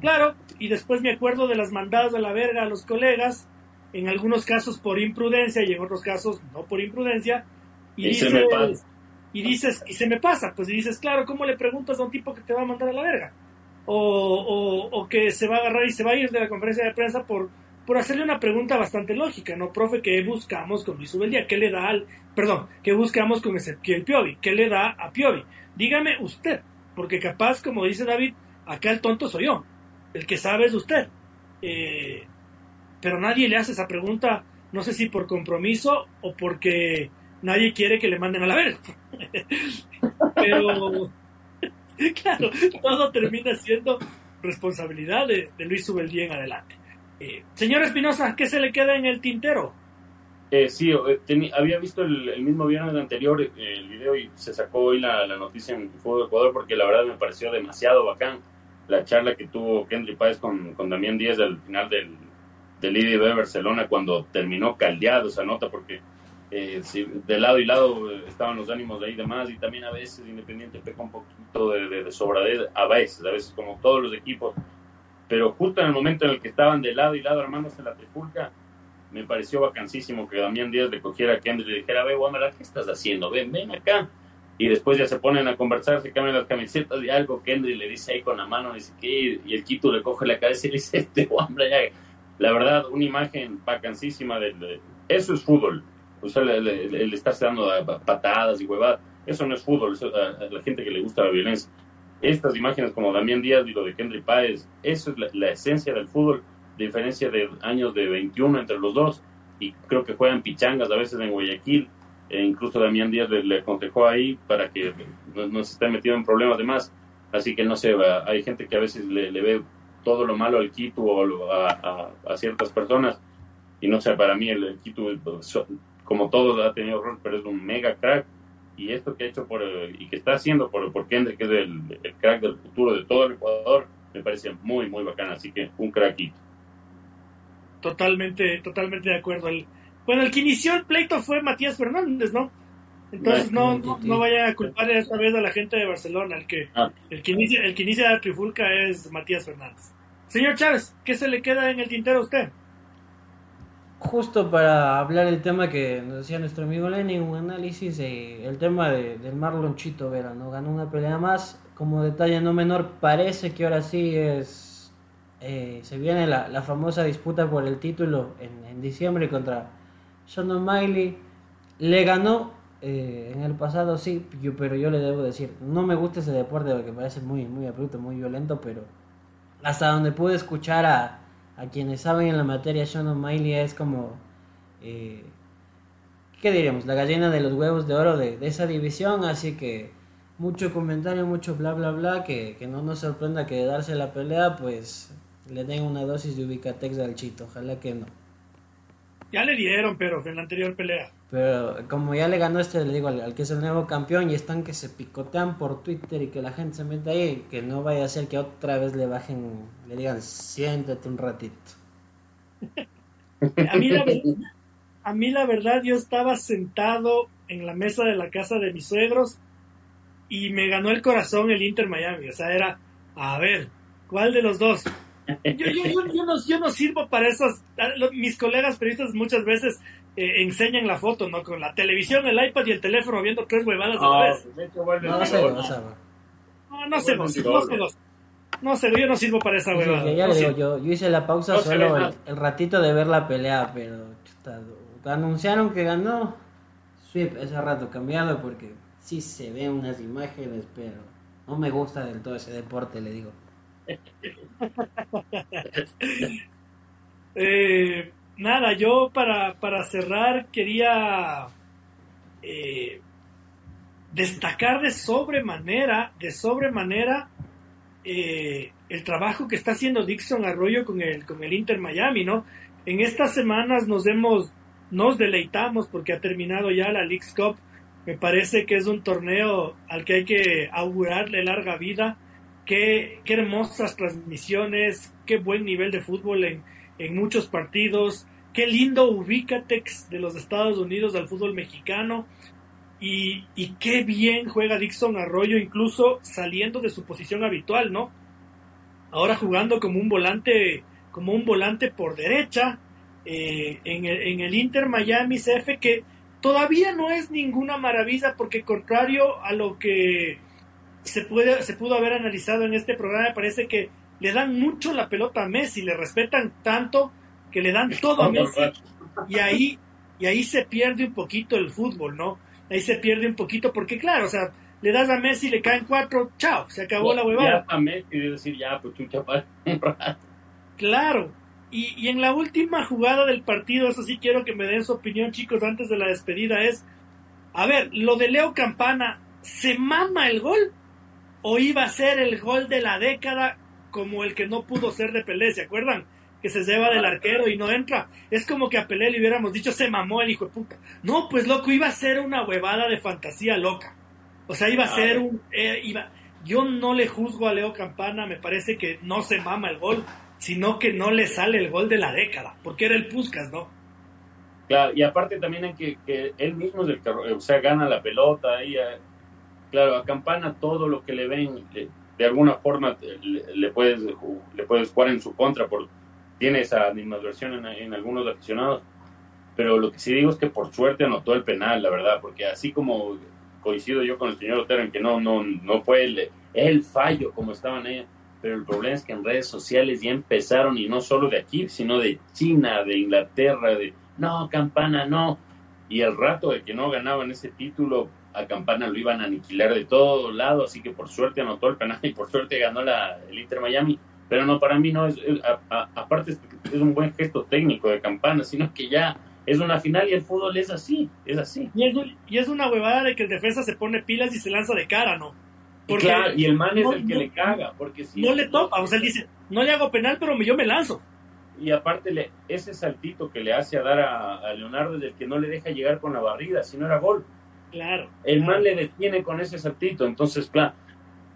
Speaker 1: Claro, y después me acuerdo de las mandadas a la verga a los colegas, en algunos casos por imprudencia y en otros casos no por imprudencia. Y,
Speaker 2: Y se
Speaker 1: dice-
Speaker 2: me pasa.
Speaker 1: y dices, y se me pasa, pues y dices, claro, ¿cómo le preguntas a un tipo que te va a mandar a la verga? O, o, o que se va a agarrar y se va a ir de la conferencia de prensa por, por hacerle una pregunta bastante lógica, ¿no, profe? ¿Qué buscamos con Luis Ubeldía? ¿Qué le da al, perdón, qué buscamos con Ezequiel Piovi? ¿Qué le da a Piovi? Dígame usted, porque capaz, como dice David, acá el tonto soy yo, el que sabe es usted. Eh, pero nadie le hace esa pregunta, no sé si por compromiso o porque nadie quiere que le manden a la verga. Pero, claro, todo termina siendo responsabilidad de, de Luis Subeldía en adelante. Eh, señor Espinosa, ¿qué se le queda en el tintero?
Speaker 2: Eh, sí, eh, había visto el, el mismo viernes anterior eh, el video y se sacó hoy la, la noticia en Fútbol Ecuador porque la verdad me pareció demasiado bacán la charla que tuvo Kendry Páez con, con Damián Díaz al final del, del IDB de Barcelona cuando terminó caldeado esa nota porque eh, sí, de lado y lado estaban los ánimos de ahí de más y también a veces Independiente peca un poquito de, de, de sobradez, a veces, a veces como todos los equipos, pero justo en el momento en el que estaban de lado y lado armándose la trifulca, me pareció vacancísimo que Damián Díaz le cogiera a Kendrick y le dijera, ve, Wamara, ¿qué estás haciendo? Ven, ven acá. Y después ya se ponen a conversar, se cambian las camisetas y algo, Kendrick le dice ahí con la mano, dice que, y el Quito le coge la cabeza y le dice, este Wamara ya. La verdad, una imagen vacancísima de- eso es fútbol. O sea, el, el- el estarse dando a- patadas y huevadas, eso no es fútbol, eso, a la gente que le gusta la violencia. Estas imágenes como Damián Díaz y lo de Kendrick Páez, eso es la, esencia del fútbol diferencia de años de 21 entre los dos y creo que juegan pichangas a veces en Guayaquil e incluso Damián Díaz le, le aconsejó ahí para que no, se esté metido en problemas de más. Así que no sé, hay gente que a veces le, ve todo lo malo al Quito o a, ciertas personas y no sé, para mí el, Quito so- como todos ha tenido error pero es un mega crack y esto que ha hecho por y que está haciendo por, por Kendrick que es el, el crack del futuro de todo el Ecuador me parece muy muy bacán así que un crackito
Speaker 1: Totalmente, totalmente de acuerdo. El, bueno, el que inició el pleito fue Matías Fernández, ¿no? Entonces no, no, no vayan a culpar esta vez a la gente de Barcelona. El que,
Speaker 2: Ah.
Speaker 1: el que inicia, el que inicia la trifulca es Matías Fernández. Señor Chávez, ¿qué se le queda en el tintero a usted?
Speaker 3: Justo para hablar el tema que nos decía nuestro amigo Lenny, un análisis, el tema de, del Marlon Chito Vera, ¿no? Ganó una pelea más, como detalle no menor, parece que ahora sí es, eh, se viene la, la famosa disputa por el título en, en diciembre contra Sean O'Malley, le ganó eh, en el pasado, sí, yo- pero yo le debo decir, no me gusta ese deporte porque parece muy, muy abrupto, muy violento, pero hasta donde pude escuchar a, a quienes saben en la materia, Sean O'Malley es como, eh, ¿qué diríamos? La gallina de los huevos de oro de, esa división, así que mucho comentario, mucho bla bla bla, que, que no nos sorprenda que de darse la pelea, pues le den una dosis de Ubicatex al Chito, ojalá que no.
Speaker 1: Ya le dieron, pero en la anterior pelea.
Speaker 3: Pero como ya le ganó este, le digo al, al que es el nuevo campeón y están que se picotean por Twitter y que la gente se mete ahí, que no vaya a ser que otra vez le bajen, le digan, siéntate un ratito.
Speaker 1: A mí, la verdad, a mí la verdad, yo estaba sentado en la mesa de la casa de mis suegros y me ganó el corazón el Inter Miami. O sea, era, a ver, ¿cuál de los dos? Yo, yo, yo, yo no, yo no sirvo para esos. lo- Mis colegas periodistas muchas veces eh, enseñan la foto, ¿no? Con la televisión, el iPad y el teléfono viendo tres huevadas a la
Speaker 2: No,
Speaker 1: vez.
Speaker 2: de hecho, vuelve
Speaker 3: No se goza,
Speaker 1: No, no
Speaker 2: sí,
Speaker 1: no sé. No yo no sirvo para esa
Speaker 3: Sí,
Speaker 1: huevada.
Speaker 3: ya
Speaker 1: no
Speaker 3: digo, yo, yo hice la pausa
Speaker 2: No se ve
Speaker 3: solo el, el ratito de ver la pelea, pero chuta, anunciaron que ganó. Sweep ese rato cambiado porque sí se ven unas imágenes, pero no me gusta del todo ese deporte, le digo.
Speaker 1: Eh, nada, yo para, para cerrar quería eh, destacar de sobremanera, de eh, el trabajo que está haciendo Dixon Arroyo con el, con el Inter Miami, ¿no? En estas semanas nos hemos, nos deleitamos porque ha terminado ya la League's Cup. Me parece que es un torneo al que hay que augurarle larga vida. Qué, hermosas transmisiones, qué buen nivel de fútbol en, en muchos partidos. Qué lindo Ubicatex de los Estados Unidos al fútbol mexicano. Y, y qué bien juega Dixon Arroyo, incluso saliendo de su posición habitual, ¿no? Ahora jugando como un volante, como un volante por derecha, eh, en, el, en el Inter Miami CF, que todavía no es ninguna maravilla, porque contrario a lo que se, puede, se pudo haber analizado en este programa, parece que le dan mucho la pelota a Messi, le respetan tanto que le dan todo a Messi y ahí, y ahí se pierde un poquito el fútbol, ¿no? Ahí se pierde un poquito porque claro, o sea, le das a Messi, le caen cuatro, chao, se acabó la huevada.
Speaker 2: Ya para Messi, decir, ya, pues chucha, para un rato.
Speaker 1: Claro. Y, y en la última jugada del partido, eso sí quiero que me den su opinión, chicos, antes de la despedida, es, a ver, lo de Leo Campana, ¿se mama el gol? ¿O iba a ser el gol de la década como el que no pudo ser de Pelé, ¿se acuerdan? Que se lleva del arquero y no entra. Es como que a Pelé le hubiéramos dicho, se mamó el hijo de puta. No, pues loco, iba a ser una huevada de fantasía loca. O sea, iba a ser un... eh, iba... Yo no le juzgo a Leo Campana, me parece que no se mama el gol, sino que no le sale el gol de la década, porque era el Puskas, ¿no?
Speaker 2: Claro, y aparte también hay que, que él mismo es el que, o sea, gana la pelota ahí. Claro, a Campana todo lo que le ven, le- de alguna forma le, le puedes le puedes jugar en su contra, por, tiene esa animadversión en, en algunos aficionados. Pero lo que sí digo es que por suerte anotó el penal, la verdad, porque así como coincido yo con el señor Otero en que no, no, no fue el, el fallo como estaban ahí, pero el problema es que en redes sociales ya empezaron, y no solo de aquí, sino de China, de Inglaterra, de no, Campana, no. Y el rato de que no ganaban ese título, a Campana lo iban a aniquilar de todo lado, así que por suerte anotó el penal y por suerte ganó la, el Inter Miami. Pero no, para mí no es, es- a- a- aparte es, es un buen gesto técnico de Campana, sino que ya es una final y el fútbol es así, es así.
Speaker 1: Y es, y es una huevada de que el defensa se pone pilas y se lanza de cara, ¿no?
Speaker 2: Y, claro, y el man es
Speaker 1: no-
Speaker 2: el que
Speaker 1: no-
Speaker 2: le caga, porque si
Speaker 1: No le topa, o sea, él dice, no le hago penal, pero yo me lanzo.
Speaker 2: Y aparte, le, ese saltito que le hace a dar a, a Leonardo es el que no le deja llegar con la barrida, si no era gol.
Speaker 1: Claro.
Speaker 2: El man le detiene con ese saltito. Entonces, claro,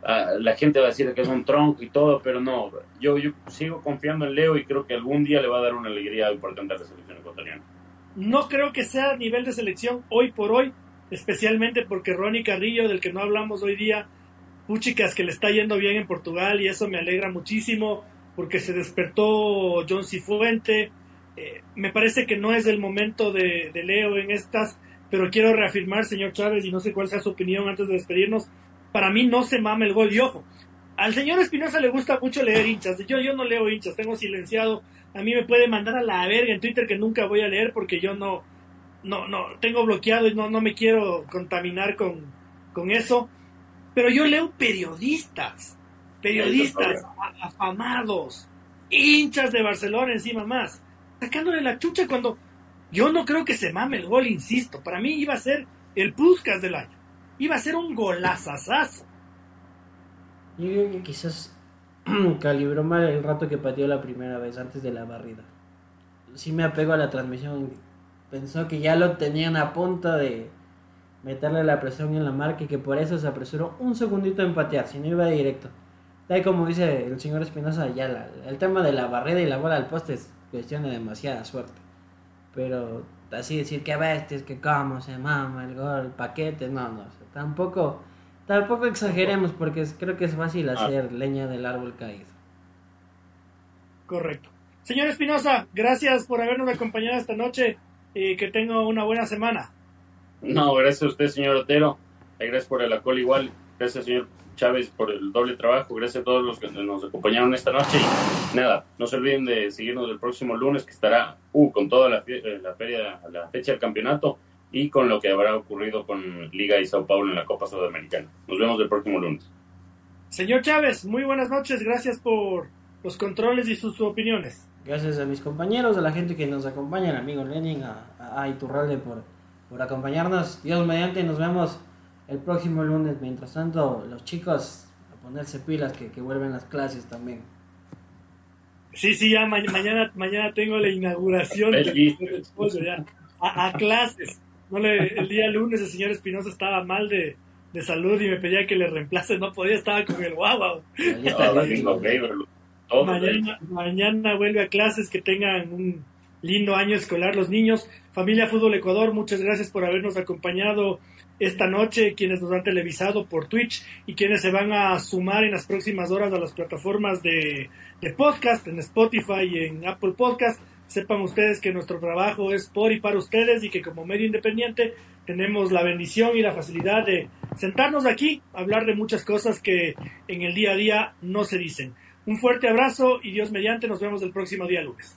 Speaker 2: ah, la gente va a decir que es un tronco y todo, pero no. Yo, yo sigo confiando en Leo y creo que algún día le va a dar una alegría importante a la selección ecuatoriana.
Speaker 1: No creo que sea a nivel de selección hoy por hoy, especialmente porque Ronnie Carrillo, del que no hablamos hoy día, puchicas que le está yendo bien en Portugal y eso me alegra muchísimo porque se despertó John Cifuente. Eh, me parece que no es el momento de, de Leo en estas, pero quiero reafirmar, señor Chávez, y no sé cuál sea su opinión antes de despedirnos. Para mí no se mame el gol y ojo. Al señor Espinosa le gusta mucho leer hinchas. Yo, yo no leo hinchas, tengo silenciado. A mí me puede mandar a la verga en Twitter que nunca voy a leer porque yo no, no, no, tengo bloqueado y no, no me quiero contaminar con, con eso. Pero yo leo periodistas, periodistas afamados, hinchas de Barcelona encima más, sacándole la chucha cuando yo no creo que se mame el gol, insisto. Para mí iba a ser el Puskas del año. iba a ser un golazazaz.
Speaker 3: Yo creo que quizás calibró mal el rato que pateó la primera vez antes de la barrida. Sí me apego a la transmisión. Pensó que ya lo tenían a punto de meterle la presión en la marca y que por eso se apresuró un segundito en patear, si no iba directo. Tal como dice el señor Espinosa, ya la- el tema de la barrida y la bola al poste es cuestión de demasiada suerte. Pero así decir que bestia, es que cómo se mama el gol, paquete, no, no. o sea, tampoco, tampoco exageremos porque es- creo que es fácil hacer leña del árbol caído.
Speaker 1: Correcto. Señor Espinosa, gracias por habernos acompañado esta noche y que tenga una buena semana.
Speaker 2: No, gracias a usted, señor Otero. Gracias por el alcohol igual. Gracias, señor Chávez, por el doble trabajo. Gracias a todos los que nos acompañaron esta noche. Y nada, no se olviden de seguirnos el próximo lunes, que estará uh, con toda la, eh, la feria, la fecha del campeonato y con lo que habrá ocurrido con Liga y Sao Paulo en la Copa Sudamericana. Nos vemos el próximo lunes.
Speaker 1: Señor Chávez, muy buenas noches. Gracias por los controles y sus opiniones.
Speaker 3: Gracias a mis compañeros, a la gente que nos acompaña, al amigo Lenin, a, a, a Iturralde por, por acompañarnos. Dios mediante, nos vemos el próximo lunes. Mientras tanto, los chicos a ponerse pilas que, que vuelven las clases también.
Speaker 1: Sí, sí, ya ma- mañana, mañana tengo la inauguración del del pollo, ya. A, a clases. No le- el día lunes el señor Espinosa estaba mal de, de salud y me pedía que le reemplace. No podía, estaba con el guau,
Speaker 2: No.
Speaker 1: Mañana, mañana vuelve a clases, que tengan un lindo año escolar los niños. Familia Fútbol Ecuador, muchas gracias por habernos acompañado esta noche, quienes nos han televisado por Twitch y quienes se van a sumar en las próximas horas a las plataformas de, de podcast, en Spotify y en Apple Podcast. Sepan ustedes que nuestro trabajo es por y para ustedes y que como medio independiente tenemos la bendición y la facilidad de sentarnos aquí, hablar de muchas cosas que en el día a día no se dicen. Un fuerte abrazo y Dios mediante nos vemos el próximo día lunes.